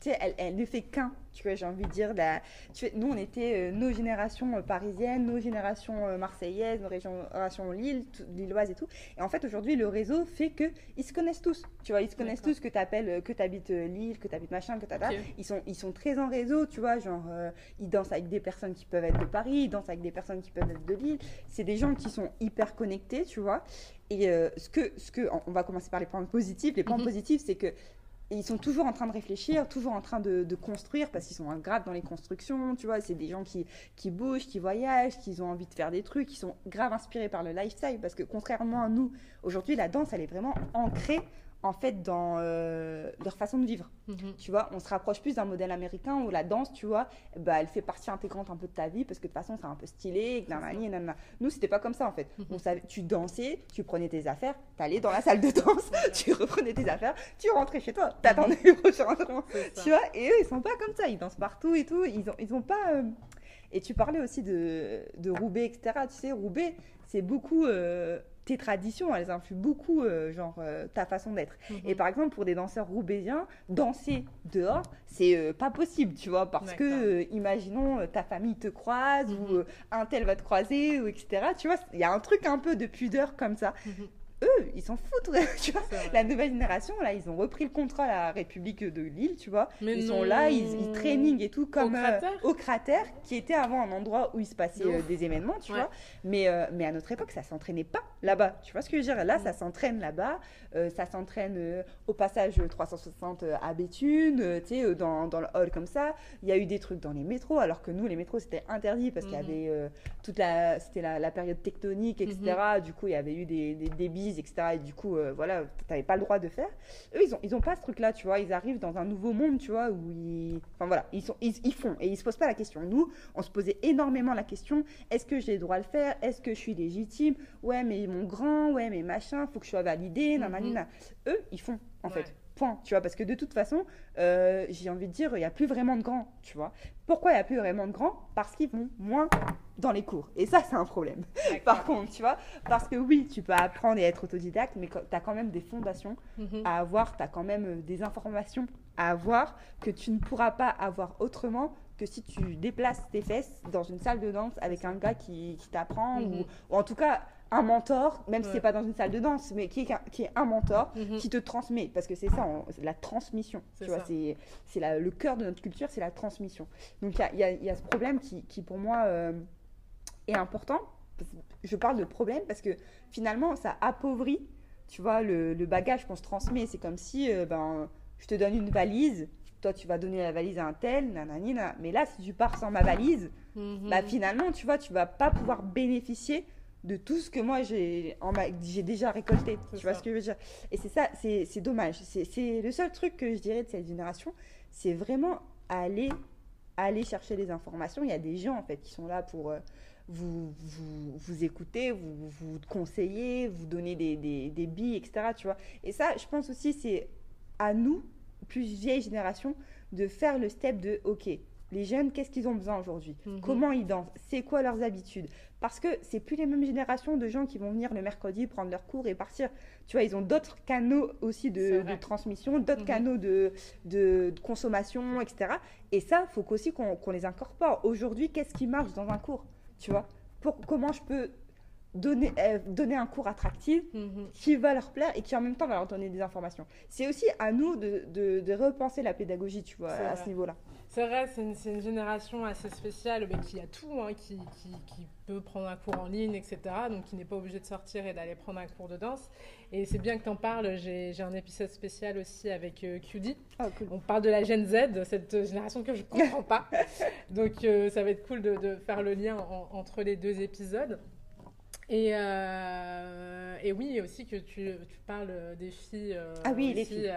tu sais, elle, elle ne fait qu'un, tu vois, j'ai envie de dire. La, tu sais, nous, on était euh, nos générations euh, parisiennes, nos générations euh, marseillaises, nos générations Lille, lilloises et tout. Et en fait, aujourd'hui, le réseau fait que ils se connaissent tous. Tu vois, ils se connaissent tous, que tu que tu habites Lille, que tu habites machin, que tu Ok. ils sont, ils sont très en réseau, tu vois, genre, ils dansent avec des personnes qui peuvent être de Paris, ils dansent avec des personnes qui peuvent être de Lille. C'est des gens qui sont hyper connectés, tu vois. Et ce que, ce que, on va commencer par les points positifs. Les points Mhm. positifs, c'est que ils sont toujours en train de réfléchir, toujours en train de, construire, parce qu'ils sont graves dans les constructions, tu vois. C'est des gens qui, qui bougent, qui voyagent, qui ont envie de faire des trucs, qui sont grave inspirés par le lifestyle, parce que contrairement à nous, aujourd'hui, la danse, elle est vraiment ancrée, en fait, dans euh, leur façon de vivre. Mhm. Tu vois, on se rapproche plus d'un modèle américain où la danse, tu vois, bah, elle fait partie intégrante un peu de ta vie parce que de toute façon, c'est un peu stylé, nanani, nanana. Nous, c'était pas comme ça en fait. Mhm. On savait, tu dansais, tu prenais tes affaires, t'allais dans la salle de danse, [LAUGHS] tu reprenais tes affaires, tu rentrais chez toi, t'attendais le prochain entraînement. Tu vois, et eux, ils sont pas comme ça, ils dansent partout et tout, ils ont, ils ont pas. euh, Et tu parlais aussi de, de Roubaix, etc. Tu sais, Roubaix, c'est beaucoup. euh, tes traditions, elles influent beaucoup, euh, genre, euh, ta façon d'être. Mhm. Et par exemple, pour des danseurs roubaisiens, danser dehors, c'est euh, pas possible, tu vois, parce que, imaginons, ta famille te croise, Mhm. ou euh, un tel va te croiser, ou etc. Tu vois, il y a un truc un peu de pudeur comme ça. Mhm. Eux, ils s'en foutent, [LAUGHS] tu vois. La nouvelle génération, là, ils ont repris le contrôle à la République de Lille, tu vois. Mais ils non. sont là, ils, ils trainingent et tout, comme euh, cratère au cratère, qui était avant un endroit où il se passait euh, des événements, tu Ouais. vois. Mais, euh, mais à notre époque, ça s'entraînait pas là-bas. Tu vois ce que je veux dire? Là, Mm. ça s'entraîne là-bas. ça s'entraîne au passage 360 euh, à Béthune, tu sais, dans, dans le hall comme ça. Il y a eu des trucs dans les métros, alors que nous, les métros, c'était interdit parce qu'il y Mhm. avait toute la, c'était la, la période tectonique, etc. Mm-hmm. Du coup, il y avait eu des, des, des etc. Et du coup, euh, voilà, t'avais pas le droit de faire. Eux, ils ont, ils ont pas ce truc-là, tu vois. Ils arrivent dans un nouveau monde, tu vois, où ils, enfin voilà, ils sont, ils, ils font et ils se posent pas la question. Nous, on se posait énormément la question est-ce que j'ai le droit de le faire? Est-ce que je suis légitime? Ouais, mais mon grand, ouais, mais machin, faut que je sois validée, nanani, Mhm. nan. Eux, ils font, en Ouais. fait. Point, tu vois, parce que de toute façon, euh, j'ai envie de dire, il n'y a plus vraiment de grands, tu vois. Pourquoi il n'y a plus vraiment de grands? Parce qu'ils vont moins dans les cours. Et ça, c'est un problème. Par contre, tu vois, parce que oui, tu peux apprendre et être autodidacte, mais tu as quand même des fondations Mhm. à avoir, tu as quand même euh, des informations à avoir que tu ne pourras pas avoir autrement que si tu déplaces tes fesses dans une salle de danse avec un gars qui, qui t'apprend, Mhm. ou, ou en tout cas un mentor, même si Ouais. c'est pas dans une salle de danse, mais qui est, qui est un mentor Mhm. qui te transmet, parce que c'est ça, on- la transmission. Tu vois, c'est le cœur de notre culture, c'est la transmission. Donc il y a, y a- y a ce problème qui, qui, pour moi euh, est important. Je parle de problème parce que finalement, ça appauvrit, tu vois, le, le bagage qu'on se transmet. C'est comme si, euh, ben, je te donne une valise, toi tu vas donner la valise à un tel, nanani, nanana. mais là, si tu pars sans ma valise, Mhm. bah finalement, tu vois, tu vas pas pouvoir bénéficier de tout ce que moi j'ai déjà récolté. Tu vois ça. ce que je veux dire Et c'est ça, c'est dommage. C'est c'est le seul truc que je dirais de cette génération, c'est vraiment aller aller chercher les informations. Il y a des gens en fait qui sont là pour euh, vous, vous, vous écouter, vous, vous conseiller, vous donner des, des, des billes, etc. Tu vois Et ça, je pense aussi, c'est à nous, plus vieille génération, de faire le step de OK, les jeunes, qu'est-ce qu'ils ont besoin aujourd'hui? Mhm. Comment ils dansent? C'est quoi leurs habitudes? Parce que c'est plus les mêmes générations de gens qui vont venir le mercredi prendre leurs cours et partir. Tu vois, ils ont d'autres canaux aussi de, transmission, d'autres Mhm. canaux de, de, de consommation, etc. Et ça, il faut qu'aussi qu'on les incorpore. Aujourd'hui, qu'est-ce qui marche dans un cours Tu vois? Pour, Comment je peux donner, euh, donner un cours attractif Mhm. qui va leur plaire et qui en même temps va leur donner des informations? C'est aussi à nous de, repenser la pédagogie, tu vois, à vrai. ce niveau-là. C'est vrai, c'est une, génération assez spéciale mais qui a tout, hein, qui, qui, qui peut prendre un cours en ligne, etc. Donc qui n'est pas obligé de sortir et d'aller prendre un cours de danse. Et c'est bien que tu en parles, j'ai un épisode spécial aussi avec euh, QD. Oh, cool. On parle de la Gen Z, cette génération que je ne comprends pas. [LAUGHS] Donc euh, ça va être cool de, de faire le lien en- entre les deux épisodes. Et, euh, et oui, aussi que tu, tu parles des filles. euh, Ah oui, les filles.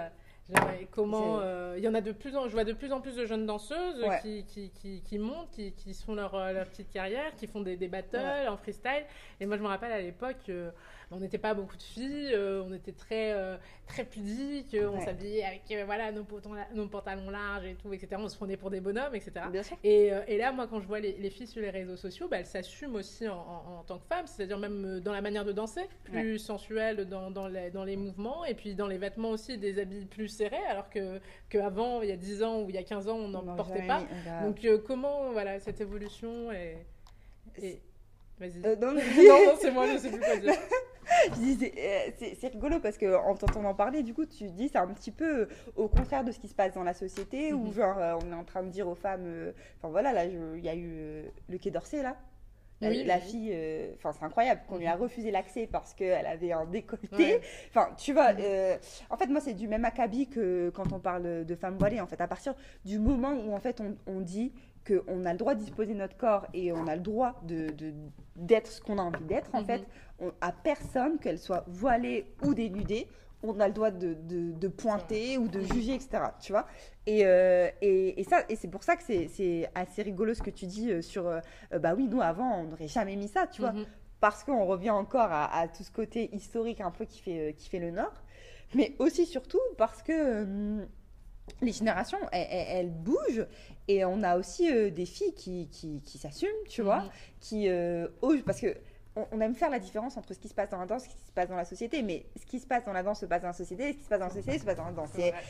J'aimerais- comment euh, il y en a de plus en je vois de plus en plus de jeunes danseuses Ouais. qui, qui, qui, qui montent qui, qui font leur, euh, leur petite carrière qui font des, des battles en freestyle et moi je me rappelle à l'époque euh, on n'était pas beaucoup de filles euh, on était très euh, très pudiques on Ouais. s'habillait avec euh, voilà nos, potons- nos pantalons larges et tout etc on se prenait pour des bonhommes etc Bien sûr. et, et là, moi, quand je vois les, les filles sur les réseaux sociaux, bah, elles s'assument aussi en, en- en tant que femmes, c'est-à-dire même dans la manière de danser, plus sensuelle dans, dans les, dans les mouvements, et puis dans les vêtements aussi, des habits plus serrés, alors que qu'avant, il y a 10 ans ou il y a 15 ans, on n'en portait pas. mis- Donc, euh, comment, voilà, cette évolution et... et... Vas-y. euh, [LAUGHS] non, non, non, c'est moi, je sais plus quoi dire. [LAUGHS] [LAUGHS] je dis, c'est- euh, c'est rigolo parce que en t'entendant parler, du coup, tu dis c'est un petit peu euh, au contraire de ce qui se passe dans la société où Mhm. genre euh, on est en train de dire aux femmes, enfin voilà, là il y a eu le Quai d'Orsay là. La, Oui, la oui. fille, euh, enfin c'est incroyable qu'on lui a Mhm. refusé l'accès parce qu'elle avait un décolleté. Ouais. Enfin, tu vois, Mhm. euh, en fait, moi, c'est du même acabit que quand on parle de femmes voilées. En fait, à partir du moment où en fait on, on dit qu'on a le droit de disposer de notre corps et on a le droit de d'être ce qu'on a envie d'être, en fait, on, à personne, qu'elle soit voilée ou dénudée, on a le droit de, de- de pointer ou de juger, etc. Tu vois et, euh, et, et ça, et c'est pour ça que c'est- assez rigolo ce que tu dis euh, sur, euh, bah oui, nous avant, on n'aurait jamais mis ça, tu vois Mhm. parce qu'on revient encore à, à tout ce côté historique un peu qui fait, euh, qui fait le Nord, mais aussi surtout parce que euh, les générations, elles, elles- elles bougent et on a aussi euh, des filles qui, qui, qui s'assument, tu vois, Mhm. qui euh, osent, parce que on, aime faire la différence entre ce qui se passe dans la danse et ce qui se passe dans la société. Mais ce qui se passe dans la danse se passe dans la société, et ce qui se passe dans la société se passe dans la danse.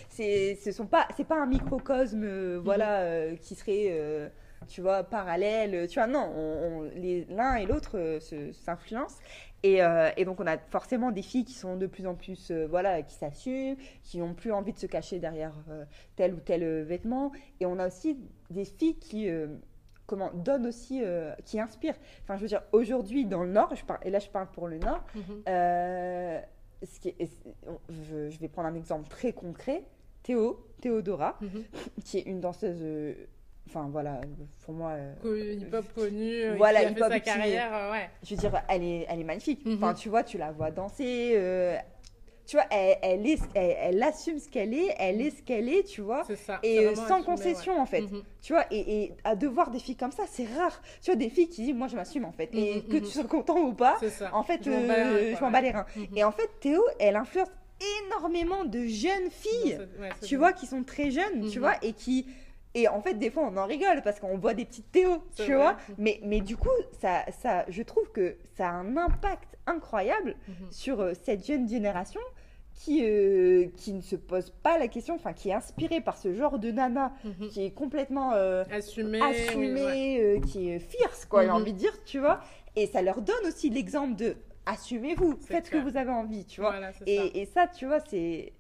C'est, ce sont pas, c'est pas un microcosme, euh, voilà, euh, qui serait, euh, tu vois, parallèle. Tu vois, non, on, les, l'un et l'autre s'influencent. Et, et, donc on a forcément des filles qui sont de plus en plus, voilà, qui s'assument, qui n'ont plus envie de se cacher derrière tel ou tel vêtement. Et on a aussi des filles qui comment donne aussi, euh, qui inspire. Enfin, je veux dire, aujourd'hui dans le Nord, je parle, et là je parle pour le Nord, mhm. euh, ce qui je, vais prendre un exemple très concret. Théo, Théodora, mhm. [LAUGHS] qui est une danseuse, euh, enfin voilà, pour moi. hip-hop connue, voilà, qui a fait sa carrière, ouais. Je veux dire, elle est, elle est magnifique. Enfin, mhm. tu vois, tu la vois danser tu vois, elle, elle, est, elle, assume ce qu'elle est, elle est ce qu'elle est, tu vois. Ça, et euh, sans concession, en fait. Mhm. Tu vois, et, et, à devoir des filles comme ça, c'est rare. Tu vois, des filles qui disent, moi, je m'assume, en fait. Et mhm, que tu mhm. sois content ou pas, en fait, je m'en bats, les reins. Et en fait, Théo, elle influence énormément de jeunes filles, tu vois, qui sont très jeunes, tu vois, et qui et en fait, des fois, on en rigole parce qu'on voit des petites Théo, tu vois. Mais, mais du coup, ça, ça, je trouve que ça a un impact incroyable sur euh, cette jeune génération qui, euh, qui ne se pose pas la question, enfin qui est inspirée par ce genre de nana, mhm. qui est complètement euh, assumée, euh, qui est fierce, quoi, j'ai mhm. envie de dire, tu vois. Et ça leur donne aussi l'exemple de assumez-vous, faites ce que vous avez envie, tu vois. et, et, ça, tu vois, c'est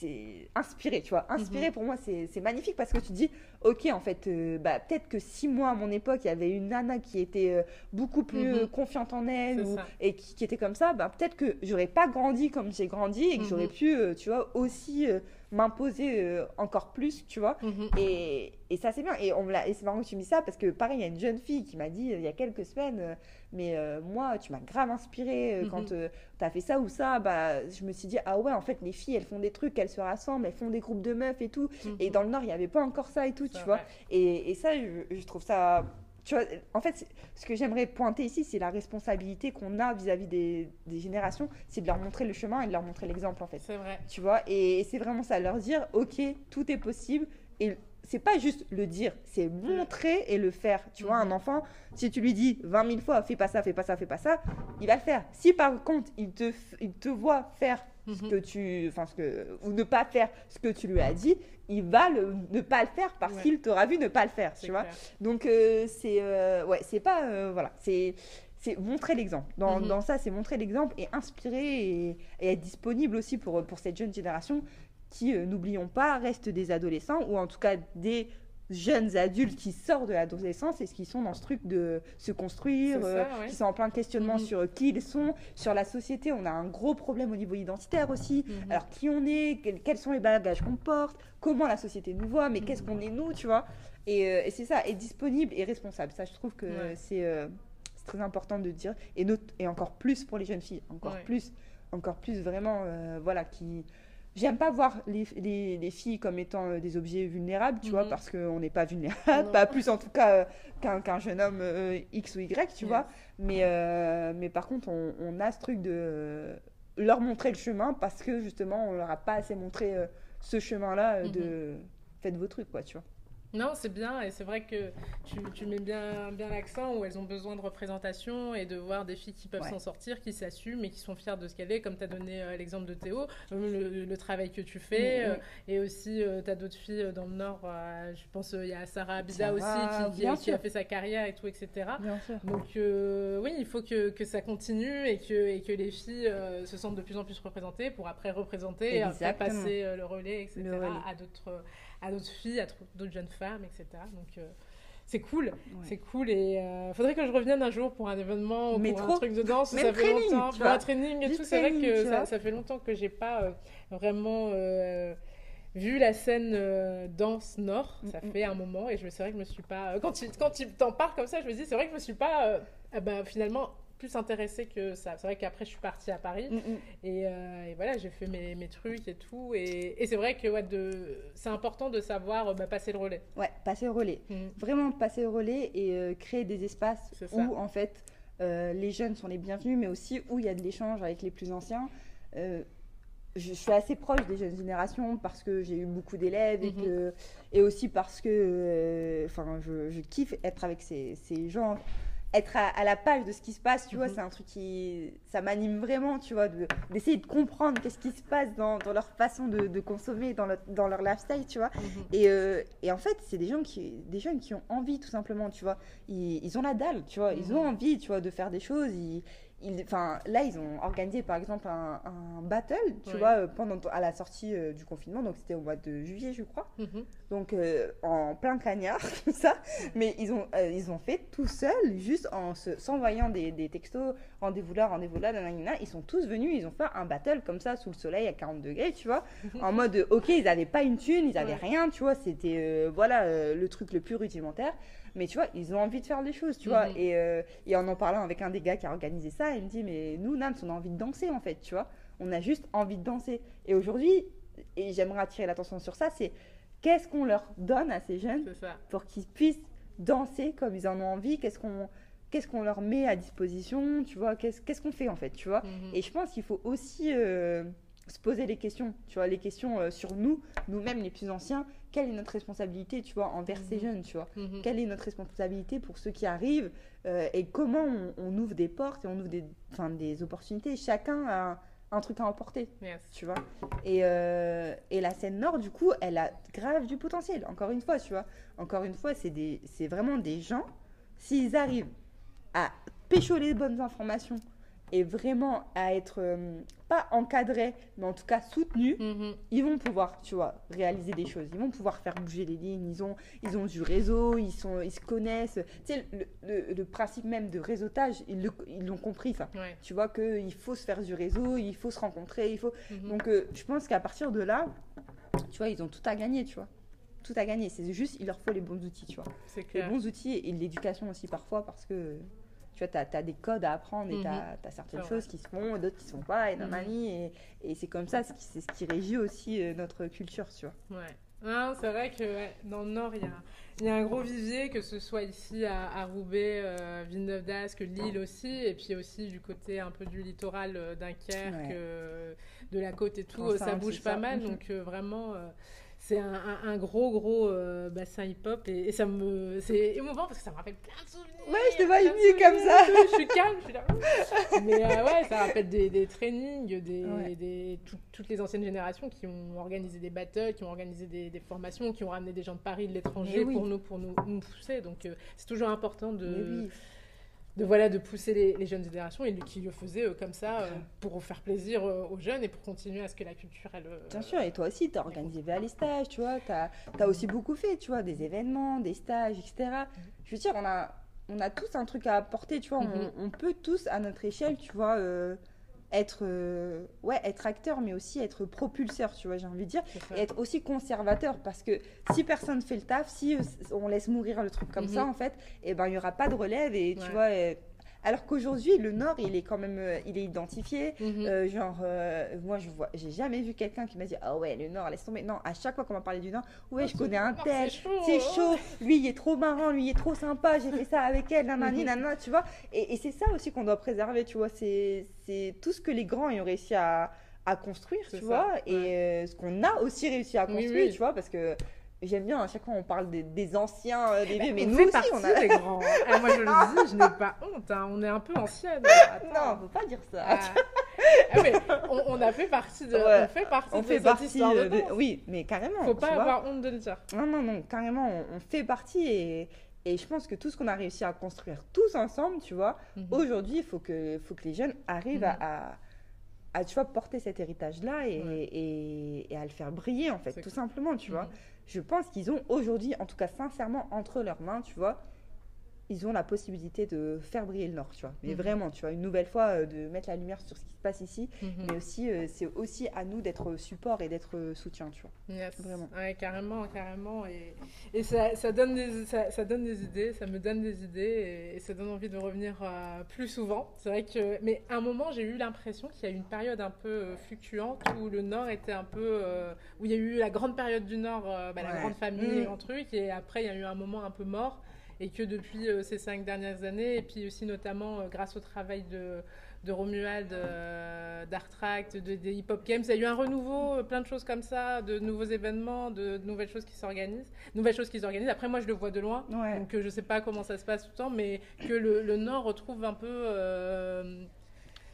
c'est inspiré, tu vois. Inspiré, mhm. pour moi, c'est magnifique parce que tu dis, ok, en fait, euh, bah, peut-être que si moi, à mon époque, il y avait une nana qui était euh, beaucoup plus mhm. euh, confiante en elle et qui, était comme ça, bah, peut-être que j'aurais pas grandi comme j'ai grandi et que j'aurais mhm. pu, tu vois, aussi m'imposer encore plus, tu vois. Et, et, ça, c'est bien. Et, on et c'est marrant que tu me dis ça parce que, pareil, il y a une jeune fille qui m'a dit il y a quelques semaines, mais moi, tu m'as grave inspiré quand tu as fait ça ou ça. Bah, je me suis dit, ah ouais, en fait, les filles, elles font des trucs, elles se rassemblent, elles font des groupes de meufs et tout. Et dans le Nord, il n'y avait pas encore ça et tout, tu vois. Et, et, ça, je, trouve ça. Tu vois, en fait, ce que j'aimerais pointer ici, c'est la responsabilité qu'on a vis-à-vis des, des, générations, c'est de leur montrer le chemin et de leur montrer l'exemple, en fait. C'est vrai. Tu vois, et, c'est vraiment ça, leur dire, ok, tout est possible. Et c'est pas juste le dire, c'est montrer et le faire. Tu vois, un mhm. enfant, si tu lui dis 20 000 fois, fais pas ça, fais pas ça, fais pas ça, il va le faire. Si par contre, il te, il te voit faire ce mhm. que tu, enfin, ce que, ou ne pas faire ce que tu lui as dit, il va ne pas le faire parce qu'il t'aura vu ne pas le faire, tu vois. Donc euh, c'est euh, ouais, c'est pas euh, voilà, c'est c'est montrer l'exemple. Dans, mhm. dans, ça, c'est montrer l'exemple et inspirer et, et, être disponible aussi pour, pour cette jeune génération qui, n'oublions pas, restent des adolescents ou en tout cas des jeunes adultes qui sortent de l'adolescence et qui sont dans ce truc de se construire, euh, qui sont en plein questionnement mhm. sur qui ils sont, sur la société. On a un gros problème au niveau identitaire aussi. Mhm. Alors, qui on est, quels sont les bagages qu'on porte, comment la société nous voit, mais qu'est-ce mhm. qu'on est nous, tu vois. Euh, et, c'est ça, être disponible et responsable. Ça, je trouve que euh, c'est très important de dire. Et, et encore plus pour les jeunes filles, encore plus, encore plus vraiment, voilà, qui J'aime pas voir les, les, filles comme étant euh, des objets vulnérables, tu vois, mhm. parce qu'on n'est pas vulnérable, pas plus en tout cas euh, qu'un jeune homme euh, X ou Y, tu vois. Mais, mais par contre, on, on, a ce truc de leur montrer le chemin parce que justement, on leur a pas assez montré ce chemin-là de mhm. faites vos trucs, quoi, tu vois. Non, c'est bien et c'est vrai que tu, mets bien, bien l'accent où elles ont besoin de représentation et de voir des filles qui peuvent s'en sortir, qui s'assument et qui sont fières de ce qu'elles est, comme tu as donné euh, l'exemple de Théo, euh, le, travail que tu fais. Mm, mm. Euh, et aussi, tu as d'autres filles dans le Nord, je pense il y a Sarah Abida aussi qui, qui, a fait sa carrière et tout, etc. Donc oui, il faut que, que, ça continue et que, et que les filles se sentent de plus en plus représentées pour après représenter et après passer le relais, etc. à d'autres filles, à d'autres jeunes femmes, etc. Donc euh, c'est cool, c'est cool et euh, faudrait que je revienne un jour pour un événement ou pour un truc de danse. ça fait longtemps, pour un training et tout. C'est vrai que ça, ça, fait longtemps que j'ai pas euh, vraiment vu la scène danse nord. Ça mm, mm, fait un mm. moment et je me c'est vrai que je me suis pas quand tu quand t'en parles comme ça, je me dis c'est vrai que je me suis pas ah bah, finalement plus intéressée que ça. C'est vrai qu'après, je suis partie à Paris. Mm, mm. Euh, et, voilà, j'ai fait mes, mes, trucs et tout. Et, et c'est vrai que ouais, c'est important de savoir bah, passer le relais. Ouais, passer le relais. Mm. Vraiment passer le relais et euh, créer des espaces où, en fait, euh, les jeunes sont les bienvenus, mais aussi où il y a de l'échange avec les plus anciens. je suis assez proche des jeunes générations parce que j'ai eu beaucoup d'élèves et, mm-hmm. que, et aussi parce que enfin je, je, kiffe être avec ces, ces gens être à, la page de ce qui se passe, tu vois, Mhm. c'est un truc qui, ça m'anime vraiment, tu vois, de- d'essayer de, comprendre qu'est-ce qui se passe dans, dans leur façon de, de consommer, dans, le- dans leur lifestyle, tu vois. Mhm. Et, euh, et en fait, c'est des gens qui, des jeunes qui ont envie, tout simplement, tu vois. Ils, ils ont la dalle, tu vois. Ils Mhm. ont envie, tu vois, de faire des choses. Ils, ils- là, ils ont organisé, par exemple, un, un battle, tu Ouais. vois, euh, pendant à la sortie euh, du confinement. Donc, c'était au mois de juillet, je crois. Mhm. Donc, euh, en plein cagnard, [LAUGHS] comme ça. Mais ils ont, euh, ils ont fait tout seuls, juste en se- s'envoyant des, des textos, rendez-vous là, rendez-vous là, nanana. Ils sont tous venus, ils ont fait un battle comme ça, sous le soleil, à 40 degrés, tu vois. en mode, ok, ils n'avaient pas une thune, ils n'avaient Ouais. rien, tu vois. C'était, voilà, le truc le plus rudimentaire. Mais tu vois, ils ont envie de faire des choses, tu vois. Mhm. Et, euh, et en en parlant avec un des gars qui a organisé ça, il me dit, mais nous, Nams, on a envie de danser, en fait, tu vois. On a juste envie de danser. Et aujourd'hui, et j'aimerais attirer l'attention sur ça, c'est qu'est-ce qu'on leur donne à ces jeunes pour qu'ils puissent danser comme ils en ont envie? Qu'est-ce qu'on qu'est-ce qu'on leur met à disposition Tu vois, qu'est-ce qu'est-ce qu'on fait en fait, tu vois? Mhm. Et je pense qu'il faut aussi euh, se poser les questions, tu vois, les questions euh, sur nous, nous-mêmes les plus anciens. Quelle est notre responsabilité, tu vois, envers ces Mhm. jeunes, tu vois? Mhm. Quelle est notre responsabilité pour ceux qui arrivent euh, et comment on, on ouvre des portes et on ouvre des, des opportunités? Chacun a un truc à emporter Yes. tu vois? Et, euh, et la scène nord, du coup, elle a grave du potentiel. Encore une fois, tu vois? Encore une fois, c'est vraiment des gens, s'ils arrivent à pécho les bonnes informations et vraiment à être, pas encadrés, mais en tout cas soutenus, Mhm. ils vont pouvoir, tu vois, réaliser des choses. Ils vont pouvoir faire bouger les lignes. Ils ont, ils ont du réseau, ils, sont, ils se connaissent. Tu sais, le, le- le principe même de réseautage, ils le- ils l'ont compris, ça. Ouais. Tu vois qu'il faut se faire du réseau, il faut se rencontrer, il faut... Mhm. Donc euh, je pense qu'à partir de là, tu vois, ils ont tout à gagner, tu vois. Tout à gagner. C'est juste, il leur faut les bons outils, tu vois. C'est Les bons outils et l'éducation aussi parfois parce que, tu vois, tu as, des codes à apprendre et Mhm. tu as, certaines C'est choses qui se font, d'autres qui se font pas, et nanani, et, et c'est comme ça, c'est ce qui- régit aussi euh, notre culture, tu vois. Ouais. C'est vrai que ouais, dans le Nord, il y a, il y a un gros vivier, que ce soit ici à, à Roubaix, euh, Villeneuve d'Ascq, Lille aussi, et puis aussi du côté un peu du littoral euh, Dunkerque, Ouais. euh, de la côte et tout, ça bouge pas ça. mal, Mhm. donc euh, vraiment. C'est un, un- un gros gros euh, bassin hip-hop et, et ça me c'est émouvant parce que ça me rappelle plein de souvenirs. Ouais, je te vois émue comme ça. Je suis calme, je suis là. Mais euh, ouais, ça rappelle des, des trainings, des, Ouais. des- tout- toutes les anciennes générations qui ont organisé des battles, qui ont organisé des, des formations, qui ont ramené des gens de Paris, de l'étranger oui. pour nous, pour nous, nous pousser. Donc euh, c'est toujours important de. De voilà de pousser les, les jeunes générations et qui le faisaient euh, comme ça euh, pour faire plaisir euh, aux jeunes et pour continuer à ce que la culture elle. Bien sûr, et toi aussi, tu as organisé les stages, tu vois, tu as, aussi beaucoup fait, tu vois, des événements, des stages, etc. Je veux dire, on a, on a tous un truc à apporter, tu vois, Mhm. on, on peut tous, à notre échelle, tu vois, être, euh, ouais, être acteur, mais aussi être propulseur, tu vois, j'ai envie de dire, et être aussi conservateur, parce que si personne fait le taf, si euh, on laisse mourir le truc comme Mhm. ça, en fait, et ben il y aura pas de relève, et tu vois... alors qu'aujourd'hui, le Nord, il est quand même, euh, il est identifié. Mhm. Euh, genre, euh, moi, je vois, j'ai jamais vu quelqu'un qui m'a dit Ah ouais, le Nord, laisse tomber. Non, à chaque fois qu'on m'a parlé du Nord, ouais, Ah, je connais un oh, tel, c'est chaud, hein. chaud, lui, il est trop marrant, lui, il est trop sympa, j'ai fait ça avec elle, nanani, Mhm. nanana, tu vois. Et, et c'est ça aussi qu'on doit préserver, tu vois. C'est tout ce que les grands ont réussi à, à construire, tu ça, vois, et euh, ce qu'on a aussi réussi à Oui, construire, oui. tu vois, parce que. J'aime bien, à chaque fois on parle des, des anciens, euh, des Bah, vieux, mais on nous aussi on a. des grands. [LAUGHS] Ah, moi je le dis, je n'ai pas honte. hein, On est un peu ancienne. Attends. Non, faut pas dire ça. Ah, ah, mais on, on a fait partie de. Ouais. On fait partie on de fait cette partie. histoire de euh, de-. Oui, mais carrément. Faut pas avoir honte de le dire. Non, non, non, carrément, on, on fait partie et, et je pense que tout ce qu'on a réussi à construire tous ensemble, tu vois, Mhm. aujourd'hui, il faut que, faut que les jeunes arrivent à, Mhm. à, à, tu vois, porter cet héritage-là et, Ouais. et, et à le faire briller, en fait, tout simplement, tu vois. Je pense qu'ils ont aujourd'hui, en tout cas sincèrement, entre leurs mains, tu vois, ils ont la possibilité de faire briller le Nord, tu vois. Mais Mhm. vraiment, tu vois, une nouvelle fois, euh, de mettre la lumière sur ce qui se passe ici, Mhm. mais aussi, euh, c'est aussi à nous d'être support et d'être euh, soutien, tu vois. Yes. Vraiment. Ouais, carrément, carrément. Et, et ça, ça donne des, ça, ça donne des idées, ça me donne des idées et, et ça donne envie de revenir euh, plus souvent. C'est vrai que. Mais à un moment, j'ai eu l'impression qu'il y a eu une période un peu fluctuante où le Nord était un peu. où il y a eu la grande période du Nord, bah, la grande famille, Mhm. grand truc, et après, il y a eu un moment un peu mort. Et que depuis euh, ces cinq dernières années, et puis aussi notamment grâce au travail de, de Romuald, d'Artract, de, des Hip Hop Games, il y a eu un renouveau, plein de choses comme ça, de nouveaux événements, de, nouvelles choses qui s'organisent, nouvelles choses qui s'organisent. Après, moi, je le vois de loin, donc je ne sais pas comment ça se passe tout le temps, mais que le, le Nord retrouve un peu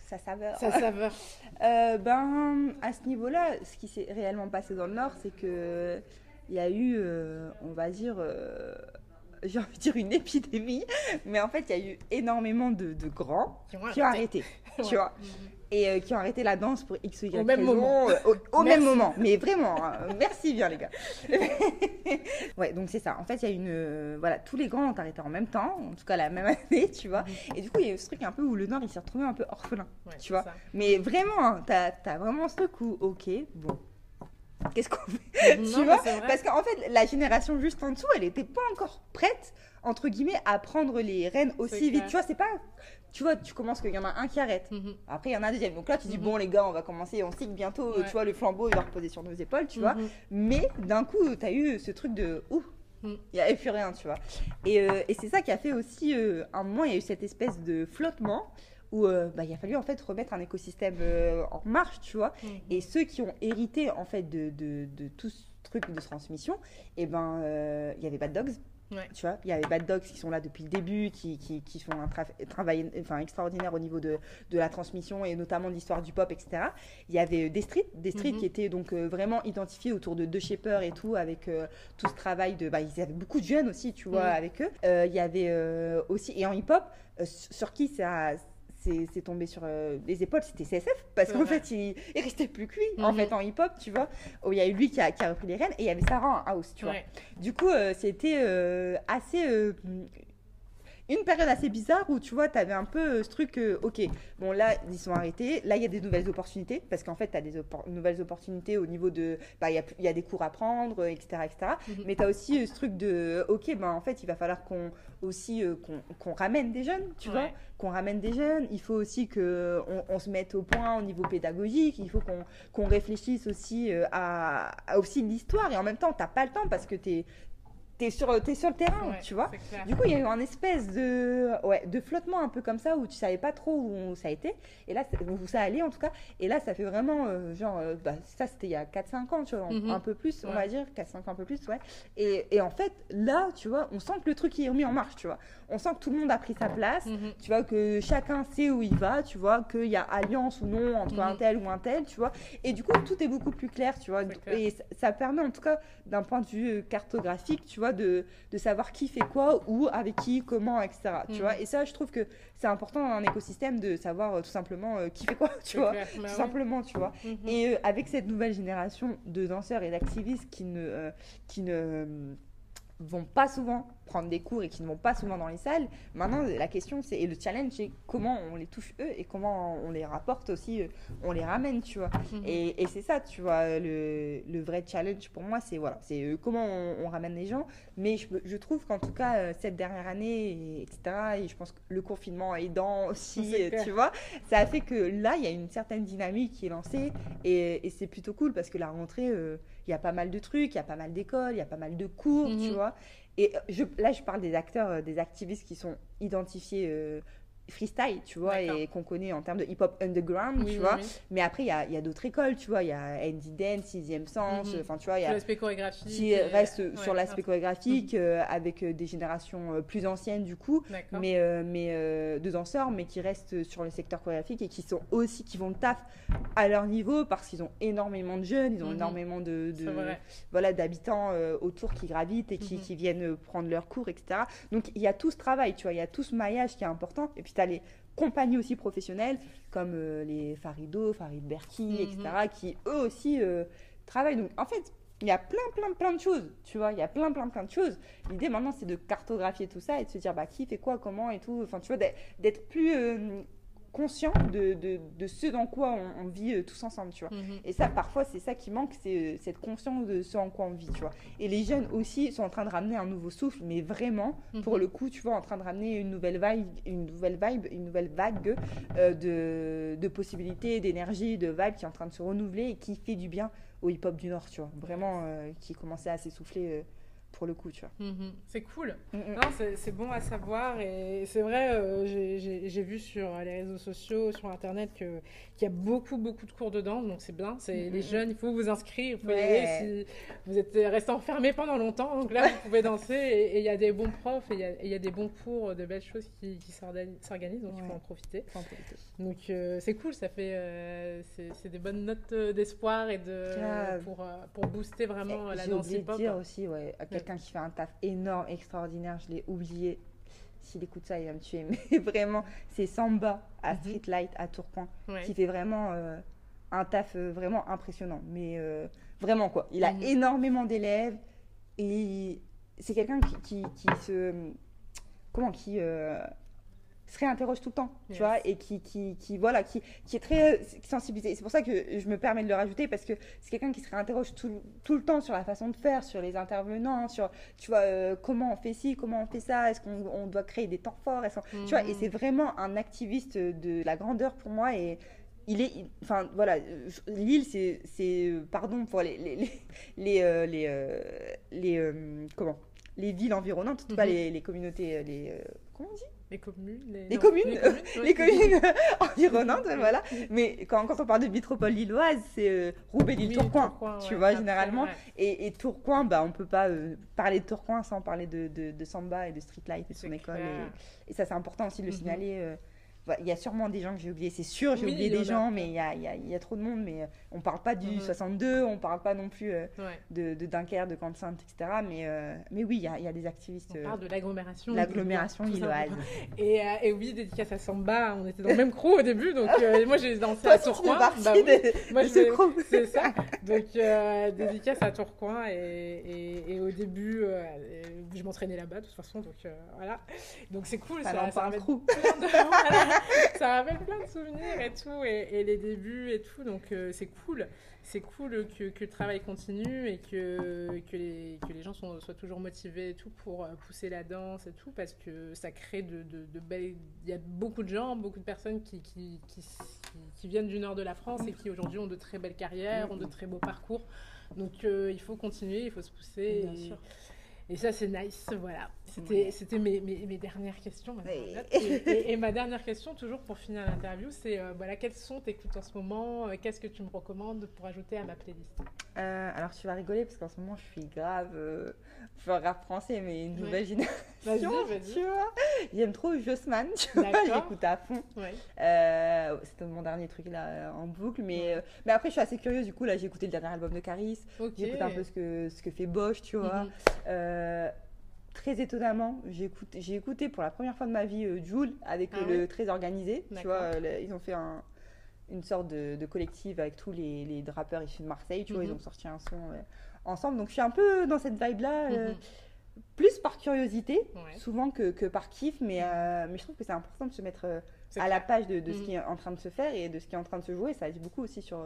sa saveur. Sa saveur. [LAUGHS] Euh, ben, à ce niveau-là, ce qui s'est réellement passé dans le Nord, c'est que il y a eu, euh, on va dire, euh, [LAUGHS] j'ai envie de dire une épidémie, mais en fait, il y a eu énormément de, grands qui ont arrêté, [LAUGHS] tu vois. Et euh, qui ont arrêté la danse pour X ou Y au même moment. Euh, au, [LAUGHS] même moment. Mais vraiment, hein. merci bien les gars. ouais, donc c'est ça. En fait, il y a une... Euh, voilà, tous les grands ont arrêté en même temps, en tout cas la même année, tu vois. Et du coup, il y a eu ce truc un peu où le Nord, il s'est retrouvé un peu orphelin, tu vois. Mais vraiment, hein, t'as as vraiment ce truc où, ok, bon, qu'est-ce qu'on fait [LAUGHS] Tu vois Parce qu'en fait, la génération juste en dessous, elle n'était pas encore prête, entre guillemets, à prendre les rênes aussi vite. Tu vois, c'est pas tu vois, tu commences qu'il y en a un qui arrête. Mhm. Après, il y en a un deuxième. Donc là, tu dis, mhm. bon, les gars, on va commencer, on que bientôt, tu vois, le flambeau, il va reposer sur nos épaules, tu vois. Mhm. Mais d'un coup, tu as eu ce truc de, ouh, il n'y avait plus rien, tu vois. Et, euh, et c'est ça qui a fait aussi, euh, un moment, il y a eu cette espèce de flottement où euh, bah, il a fallu en fait remettre un écosystème en marche, tu vois. Et ceux qui ont hérité en fait de, de, de tout ce truc de transmission, et eh ben, il y avait Bad Dogs. Tu vois, il y avait Bad Dogs qui sont là depuis le début, qui, qui, qui font un travail enfin, extraordinaire au niveau de, de, la transmission et notamment de l'histoire du pop, etc. Il y avait des streets, des streets mhm. qui étaient donc euh, vraiment identifiés autour de deux shapers et tout, avec euh, tout ce travail de. Bah, ils avaient beaucoup de jeunes aussi, tu vois, mhm. avec eux. Euh, il y avait aussi, et en hip-hop, sur qui ça c'est tombé sur euh, les épaules, c'était CSF, parce qu'en fait, il, il, restait plus que lui, en mhm. fait, en hip-hop, tu vois. Où il y a eu lui qui a, qui a, repris les rênes, et il y avait Sarah en house, tu vois. Du coup, euh, c'était euh, assez une période assez bizarre où tu vois, tu avais un peu euh, ce truc, ok, bon là, ils sont arrêtés, là, il y a des nouvelles opportunités, parce qu'en fait, tu as des nouvelles opportunités au niveau de, bah, il y, a, des cours à prendre, etc. etc. Mhm. Mais tu as aussi euh, ce truc de, ok, ben en fait, il va falloir qu'on aussi euh, qu'on ramène des jeunes, tu vois, qu'on ramène des jeunes. Il faut aussi qu'on on se mette au point au niveau pédagogique, il faut qu'on réfléchisse aussi à, à aussi l'histoire, et en même temps, tu n'as pas le temps parce que tu es t'es sur, es sur le terrain, tu vois. Du coup, il y a eu un espèce de, ouais, de flottement un peu comme ça où tu savais pas trop où ça a été. Et là, où ça allait en tout cas. Et là, ça fait vraiment, euh, genre, euh, bah, ça c'était il y a 4-5 ans, tu vois, mhm. un peu plus, on va dire, 4-5 ans un peu plus, ouais. Et, et, en fait, là, tu vois, on sent que le truc est remis en marche, tu vois. On sent que tout le monde a pris sa place, mhm. tu vois, que chacun sait où il va, tu vois, qu'il y a alliance ou non entre un mhm. tel ou un tel, tu vois. Et du coup, tout est beaucoup plus clair, tu vois. Et ça, ça permet en tout cas, d'un point de vue cartographique, tu vois, de, de, savoir qui fait quoi, où, avec qui, comment, etc. Tu mm. vois et ça, je trouve que c'est important dans un écosystème de savoir euh, tout simplement euh, qui fait quoi, [LAUGHS] tu vois. Bah tout simplement, tu vois. Mm-hmm. Et euh, avec cette nouvelle génération de danseurs et d'activistes qui ne, qui ne vont pas souvent prendre des cours et qui ne vont pas souvent dans les salles. Maintenant, la question, c'est, et le challenge, c'est comment on les touche eux et comment on les rapporte aussi, euh, on les ramène, tu vois. Mhm. Et, et c'est ça, tu vois, le, le, vrai challenge pour moi, c'est voilà, c'est euh, comment on, ramène les gens. Mais je, je trouve qu'en tout cas, euh, cette dernière année, etc., et je pense que le confinement aidant aussi, tu vois, ça a fait que là, il y a une certaine dynamique qui est lancée et, et c'est plutôt cool parce que la rentrée, il y a pas mal de trucs, il y a pas mal d'écoles, il y a pas mal de cours, tu mhm. vois. Et euh, je, là, je parle des acteurs, euh, des activistes qui sont identifiés euh, freestyle, tu vois, et qu'on connaît en termes de hip-hop underground, tu vois. Mais après, il y a, y a d'autres écoles, tu vois. Il y a Andy Dance, Sixième Sens, mhm. enfin, tu vois. Il y a. L'aspect chorégraphique. Qui reste sur l'aspect chorégraphique, mhm. euh, avec euh, des générations euh, plus anciennes, du coup. Mais, mais de danseurs, mais qui restent sur le secteur chorégraphique et qui sont aussi, qui vont le taf à leur niveau parce qu'ils ont énormément de jeunes, ils ont mhm. énormément de, de voilà, d'habitants autour qui gravitent et qui, qui viennent prendre leurs cours, etc. Donc, il y a tout ce travail, tu vois. Il y a tout ce maillage qui est important. Et puis, tu as les compagnies aussi professionnelles comme euh, les Farido, Farid Berki, etc., mhm. qui eux aussi euh, travaillent. Donc en fait, il y a plein, plein, plein de choses, tu vois, il y a plein, plein, plein de choses. L'idée maintenant, c'est de cartographier tout ça et de se dire, bah, qui fait quoi, comment et tout. Enfin, tu vois, d'être plus euh, conscient de, de, de, ce dans quoi on, vit euh, tous ensemble, tu vois. Mhm. Et ça, parfois, c'est ça qui manque, c'est euh, cette conscience de ce en quoi on vit, tu vois. Et les jeunes aussi sont en train de ramener un nouveau souffle, mais vraiment, mhm. pour le coup, tu vois, en train de ramener une nouvelle vibe, une nouvelle vibe, une nouvelle vague euh, de, de possibilités, d'énergie, de vibe qui est en train de se renouveler et qui fait du bien au hip-hop du Nord, tu vois. Vraiment, qui commençait à s'essouffler pour le coup, tu vois. Mhm. C'est cool. Mm, mm. C'est- bon à savoir et c'est vrai, euh, j'ai- vu sur les réseaux sociaux, sur internet que- qu'il y a beaucoup, beaucoup de cours dedans, donc c'est bien. C'est Mm, les jeunes, il faut vous inscrire, y aller si vous êtes resté enfermé pendant longtemps, donc là vous pouvez danser et il y a des bons profs et il y a- y, des bons cours, de belles choses qui, qui s'organi- s'organisent, donc il Ouais. faut en profiter. Faut en profiter. Donc euh, c'est cool, ça fait euh, c'est des bonnes notes d'espoir et de pour, pour booster vraiment Et la J'ai danse oublié de hip-hop. dire aussi, ouais, à quelqu'un qui fait un taf énorme, extraordinaire, je l'ai oublié. S'il écoute ça, il va me tuer. [LAUGHS] Mais vraiment, c'est Samba à Mhm. Streetlight à Tourcoing Ouais. qui fait vraiment euh, un taf euh, vraiment impressionnant. Mais euh, vraiment, quoi. Il a Mhm. énormément d'élèves et c'est quelqu'un qui, qui, qui se. Comment Qui. Se réinterroge tout le temps, Yes. tu vois, et qui, qui, qui, voilà, qui, qui est très euh, sensibilisé. C'est pour ça que je me permets de le rajouter, parce que c'est quelqu'un qui se réinterroge tout, tout le temps sur la façon de faire, sur les intervenants, sur, tu vois, euh, comment on fait ci, comment on fait ça, est-ce qu'on on doit créer des temps forts, tu vois, et Mhm. c'est vraiment un activiste de la grandeur pour moi, et il est, il- enfin, voilà, Lille, c'est, euh, pardon pour les, les, les, les, euh, les, euh, les, euh, comment, les villes environnantes, en tout cas Mhm. les, les communautés, les, comment on dit? Les communes Les, Les non, communes, Les communes, [LAUGHS] ouais. les communes [LAUGHS] environnantes, voilà. Mais quand, quand on parle de métropole lilloise, c'est euh, Roubaix, Lille, Oui, Tourcoing, Tourcoing, tu ouais, vois, après, généralement. ouais. Et, et Tourcoing, bah, on peut pas euh, parler de Tourcoing sans parler de, de, de Samba et de Streetlight et de son école. Et, et ça, c'est important aussi de le Mhm. signaler. euh, Il y a sûrement des gens que j'ai oubliés, c'est sûr, j'ai Oui, oublié des gens, mais il y a, y, a, y a trop de monde. Mais euh, on parle pas du Mhm. 62, on parle pas non plus euh, Ouais. de, de Dunkerque, de Camp-Sainte, etc. Mais, euh, mais oui, il y a, il y a des activistes. On euh, parle de l'agglomération. L'agglomération lilloise. Et, et oui, dédicace à Samba, on était dans le même crew au début, donc [LAUGHS] moi j'ai dansé Toi à Tourcoing. Bah oui, de, moi de je crew. C'est ça. [LAUGHS] Donc, dédicace à Tourcoing. Et, et, et au début, je m'entraînais là-bas, de toute façon. Donc, voilà. Donc, c'est cool. Ça Ça, ça, un rappelle [LAUGHS] [LAUGHS] ça rappelle plein de souvenirs et tout. Et, et les débuts et tout. Donc, euh, c'est cool. C'est cool que, que le travail continue et que, que, les, que les gens sont, soient toujours motivés et tout pour euh, pousser la danse et tout. Parce que ça crée de, de, de belles. Il y a beaucoup de gens, beaucoup de personnes qui, qui, qui, qui- qui viennent du nord de la France et qui aujourd'hui ont de très belles carrières, ont de très beaux parcours. Donc euh, il faut continuer, il faut se pousser. Bien et, sûr. et ça, c'est nice. Voilà. C'était Ouais. c'était mes, mes, mes dernières questions. Ouais. Et, et- [LAUGHS] et ma dernière question, toujours pour finir l'interview, c'est euh, voilà, quels sont tes en ce moment Euh, Qu'est-ce que tu me recommandes pour ajouter à ma playlist? Euh, alors tu vas rigoler parce qu'en ce moment je suis grave, je rap français mais une Ouais. nouvelle génération, Vas-y, vas-y. tu vois. J'aime trop Jossman, tu vois, j'écoute à fond. Ouais. C'était mon dernier truc là en boucle, mais, mais après je suis assez curieuse du coup là j'ai écouté le dernier album de Caris, Ok. j'écoute un peu ce que, ce que fait Bosch, tu vois. Mhm. Très étonnamment, j'ai écouté, j'ai écouté pour la première fois de ma vie euh, Joule avec Ah le Très Organisé. Tu vois, euh, le- ils ont fait un- une sorte de, de collectif avec tous les, les rappeurs issus de Marseille. Tu vois, Mhm. ils ont sorti un son euh, ensemble. Donc je suis un peu dans cette vibe-là, euh, Mhm. plus par curiosité, Ouais. souvent que, que par kiff. Mais, mais je trouve que c'est important de se mettre C'est à la page de, de ce Mhm. qui est en train de se faire et de ce qui est en train de se jouer. Ça dit beaucoup aussi sur,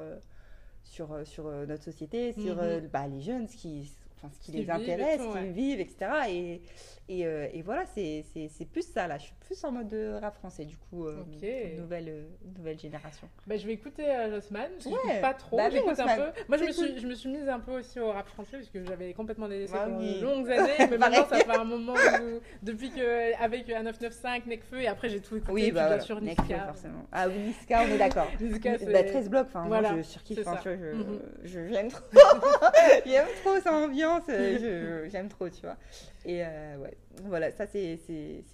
sur, sur notre société, sur Mhm. bah, les jeunes, ce qui, enfin, ce qui les intéresse, ce qu'ils vivent, etc. Et, et, euh, et voilà, c'est plus ça là. Je suis plus en mode euh, rap français, du coup, euh, nouvelle, euh, nouvelle génération. Bah, je vais écouter euh, Jossman. Je Ouais. pas trop. Bah, j'écoute un peu. Moi, je me, suis, cool. je me suis mise un peu aussi au rap français parce que j'avais complètement délaissé Ah pendant oui. de longues années. [LAUGHS] Mais maintenant, ça fait un moment où, depuis que, avec un 995, Necfeu, et après, j'ai tout écouté. Oui, bah voilà. Nekfeu, Niska. forcément. Ah oui, Niska, on est d'accord. [LAUGHS] Niska, c'est- Bah, 13 blocs, enfin, Voilà, moi je surkiffe, Mhm. j'aime trop, [LAUGHS] j'aime trop cette ambiance, [LAUGHS] j'aime trop, tu vois. Et euh, ouais, voilà, ça c'est,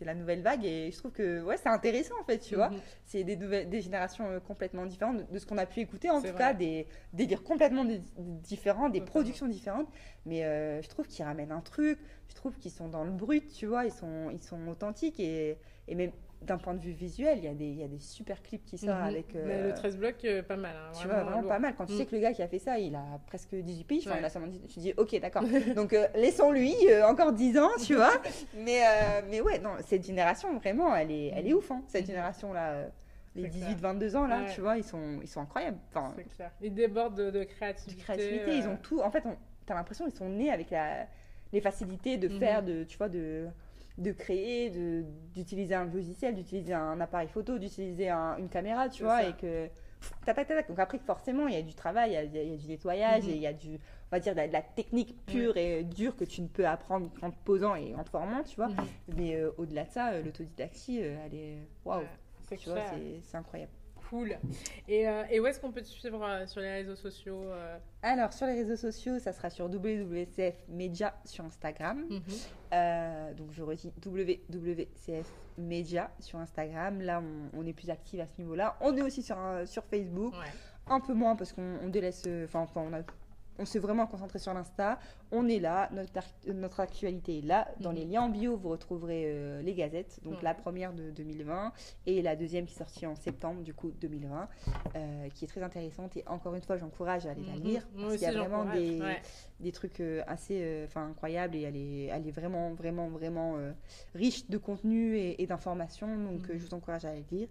la nouvelle vague et je trouve que ouais, c'est intéressant en fait, tu vois. Mhm. C'est des, nouvelles, des générations euh, complètement différentes de, de ce qu'on a pu écouter, en tout vrai. cas, des des délires complètement di- différents, des productions différentes, mais euh, je trouve qu'ils ramènent un truc, je trouve qu'ils sont dans le brut, tu vois, ils sont, ils sont authentiques et, et même d'un point de vue visuel, il y, a des, il y a des super clips qui sortent Mhm. avec. Mais euh, le 13 blocs, euh, pas mal. hein, tu vois, vraiment lourd. pas mal. Quand tu Mm. sais que le gars qui a fait ça, il a presque 18 piges, enfin, Ouais. il a seulement 10 tu dis, ok, d'accord. [LAUGHS] Donc, euh, laissons-lui euh, encore 10 ans, tu vois. Mais, euh, mais ouais, non, cette génération, vraiment, elle est, elle est ouf, hein, cette Mhm. génération-là. euh, Les C'est clair. 18-22 ans, là, Ouais. tu vois, ils sont, ils sont incroyables. Enfin, C'est clair. Ils débordent de, de de créativité. créativité, ils euh, ont tout. En fait, on, t'as l'impression qu'ils sont nés avec la, les facilités de Mhm. faire, de, tu vois, de, de créer, de, d'utiliser un logiciel, d'utiliser un appareil photo, d'utiliser un- une caméra, tu C'est vois, ça. et que tac, tac, tac. Donc après, forcément, il y a du travail, il y a, il y a du nettoyage, Mhm. et il y a du, on va dire, de la, de la technique pure et dure que tu ne peux apprendre en te posant et en te formant, tu vois. Mhm. Mais euh, au-delà de ça, euh, l'autodidactie, euh, elle est, waouh, Ouais, clair. c'est- c'est incroyable. Cool. Et, euh, et où est-ce qu'on peut te suivre euh, sur les réseaux sociaux euh Alors, sur les réseaux sociaux, ça sera sur WWCF Media sur Instagram. Mhm. Donc, je redis WWCF Media sur Instagram. Là, on, on est plus actif à ce niveau-là. On est aussi sur, un- sur Facebook. Ouais. Un peu moins parce qu'on on délaisse. enfin, on a. On s'est vraiment concentré sur l'Insta. On est là, notre, actualité est là. Dans Mhm. les liens en bio, vous retrouverez euh, les gazettes. Donc la première de 2020 et la deuxième qui est sortie en septembre, du coup 2020, euh, qui est très intéressante. Et encore une fois, j'encourage à aller la Mhm. lire. Parce qu'il y a vraiment des, ouais. des trucs euh, assez enfin, incroyables et elle est, elle est vraiment, vraiment, vraiment riche de contenu et, et d'informations. Donc Mhm. je vous encourage à la lire.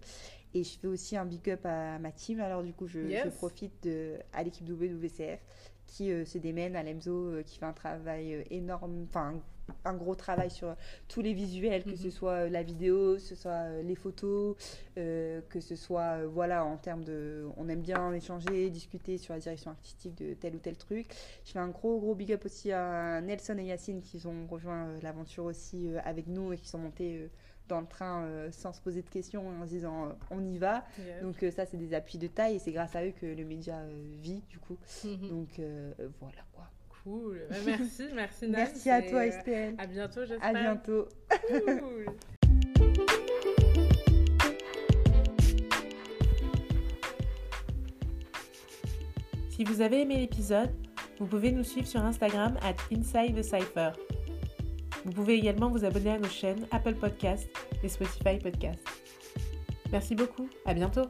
Et je fais aussi un big up à ma team. Alors du coup, je, profite de, à l'équipe WWCF qui euh, se démène, à l'EMSO euh, qui fait un travail euh, énorme, enfin un, un gros travail sur tous les visuels, que Mhm. ce soit euh, la vidéo, que ce soit les photos, que ce soit, voilà, en termes de... On aime bien échanger, discuter sur la direction artistique de tel ou tel truc. Je fais un gros, gros big up aussi à Nelson et Yacine qui ont rejoint l'aventure aussi avec nous et qui sont montés dans le train euh, sans se poser de questions en se disant euh, on y va. Donc euh, ça, c'est des appuis de taille et c'est grâce à eux que le média euh, vit du coup. Mhm. Donc euh, voilà quoi. Cool. Bah, merci, [LAUGHS] merci Nan. Merci à toi Estelle. À bientôt, j'espère. À bientôt. Cool. [LAUGHS] Si vous avez aimé l'épisode, vous pouvez nous suivre sur Instagram at Inside the Cypher. Vous pouvez également vous abonner à nos chaînes Apple Podcast et Spotify Podcast. Merci beaucoup, à bientôt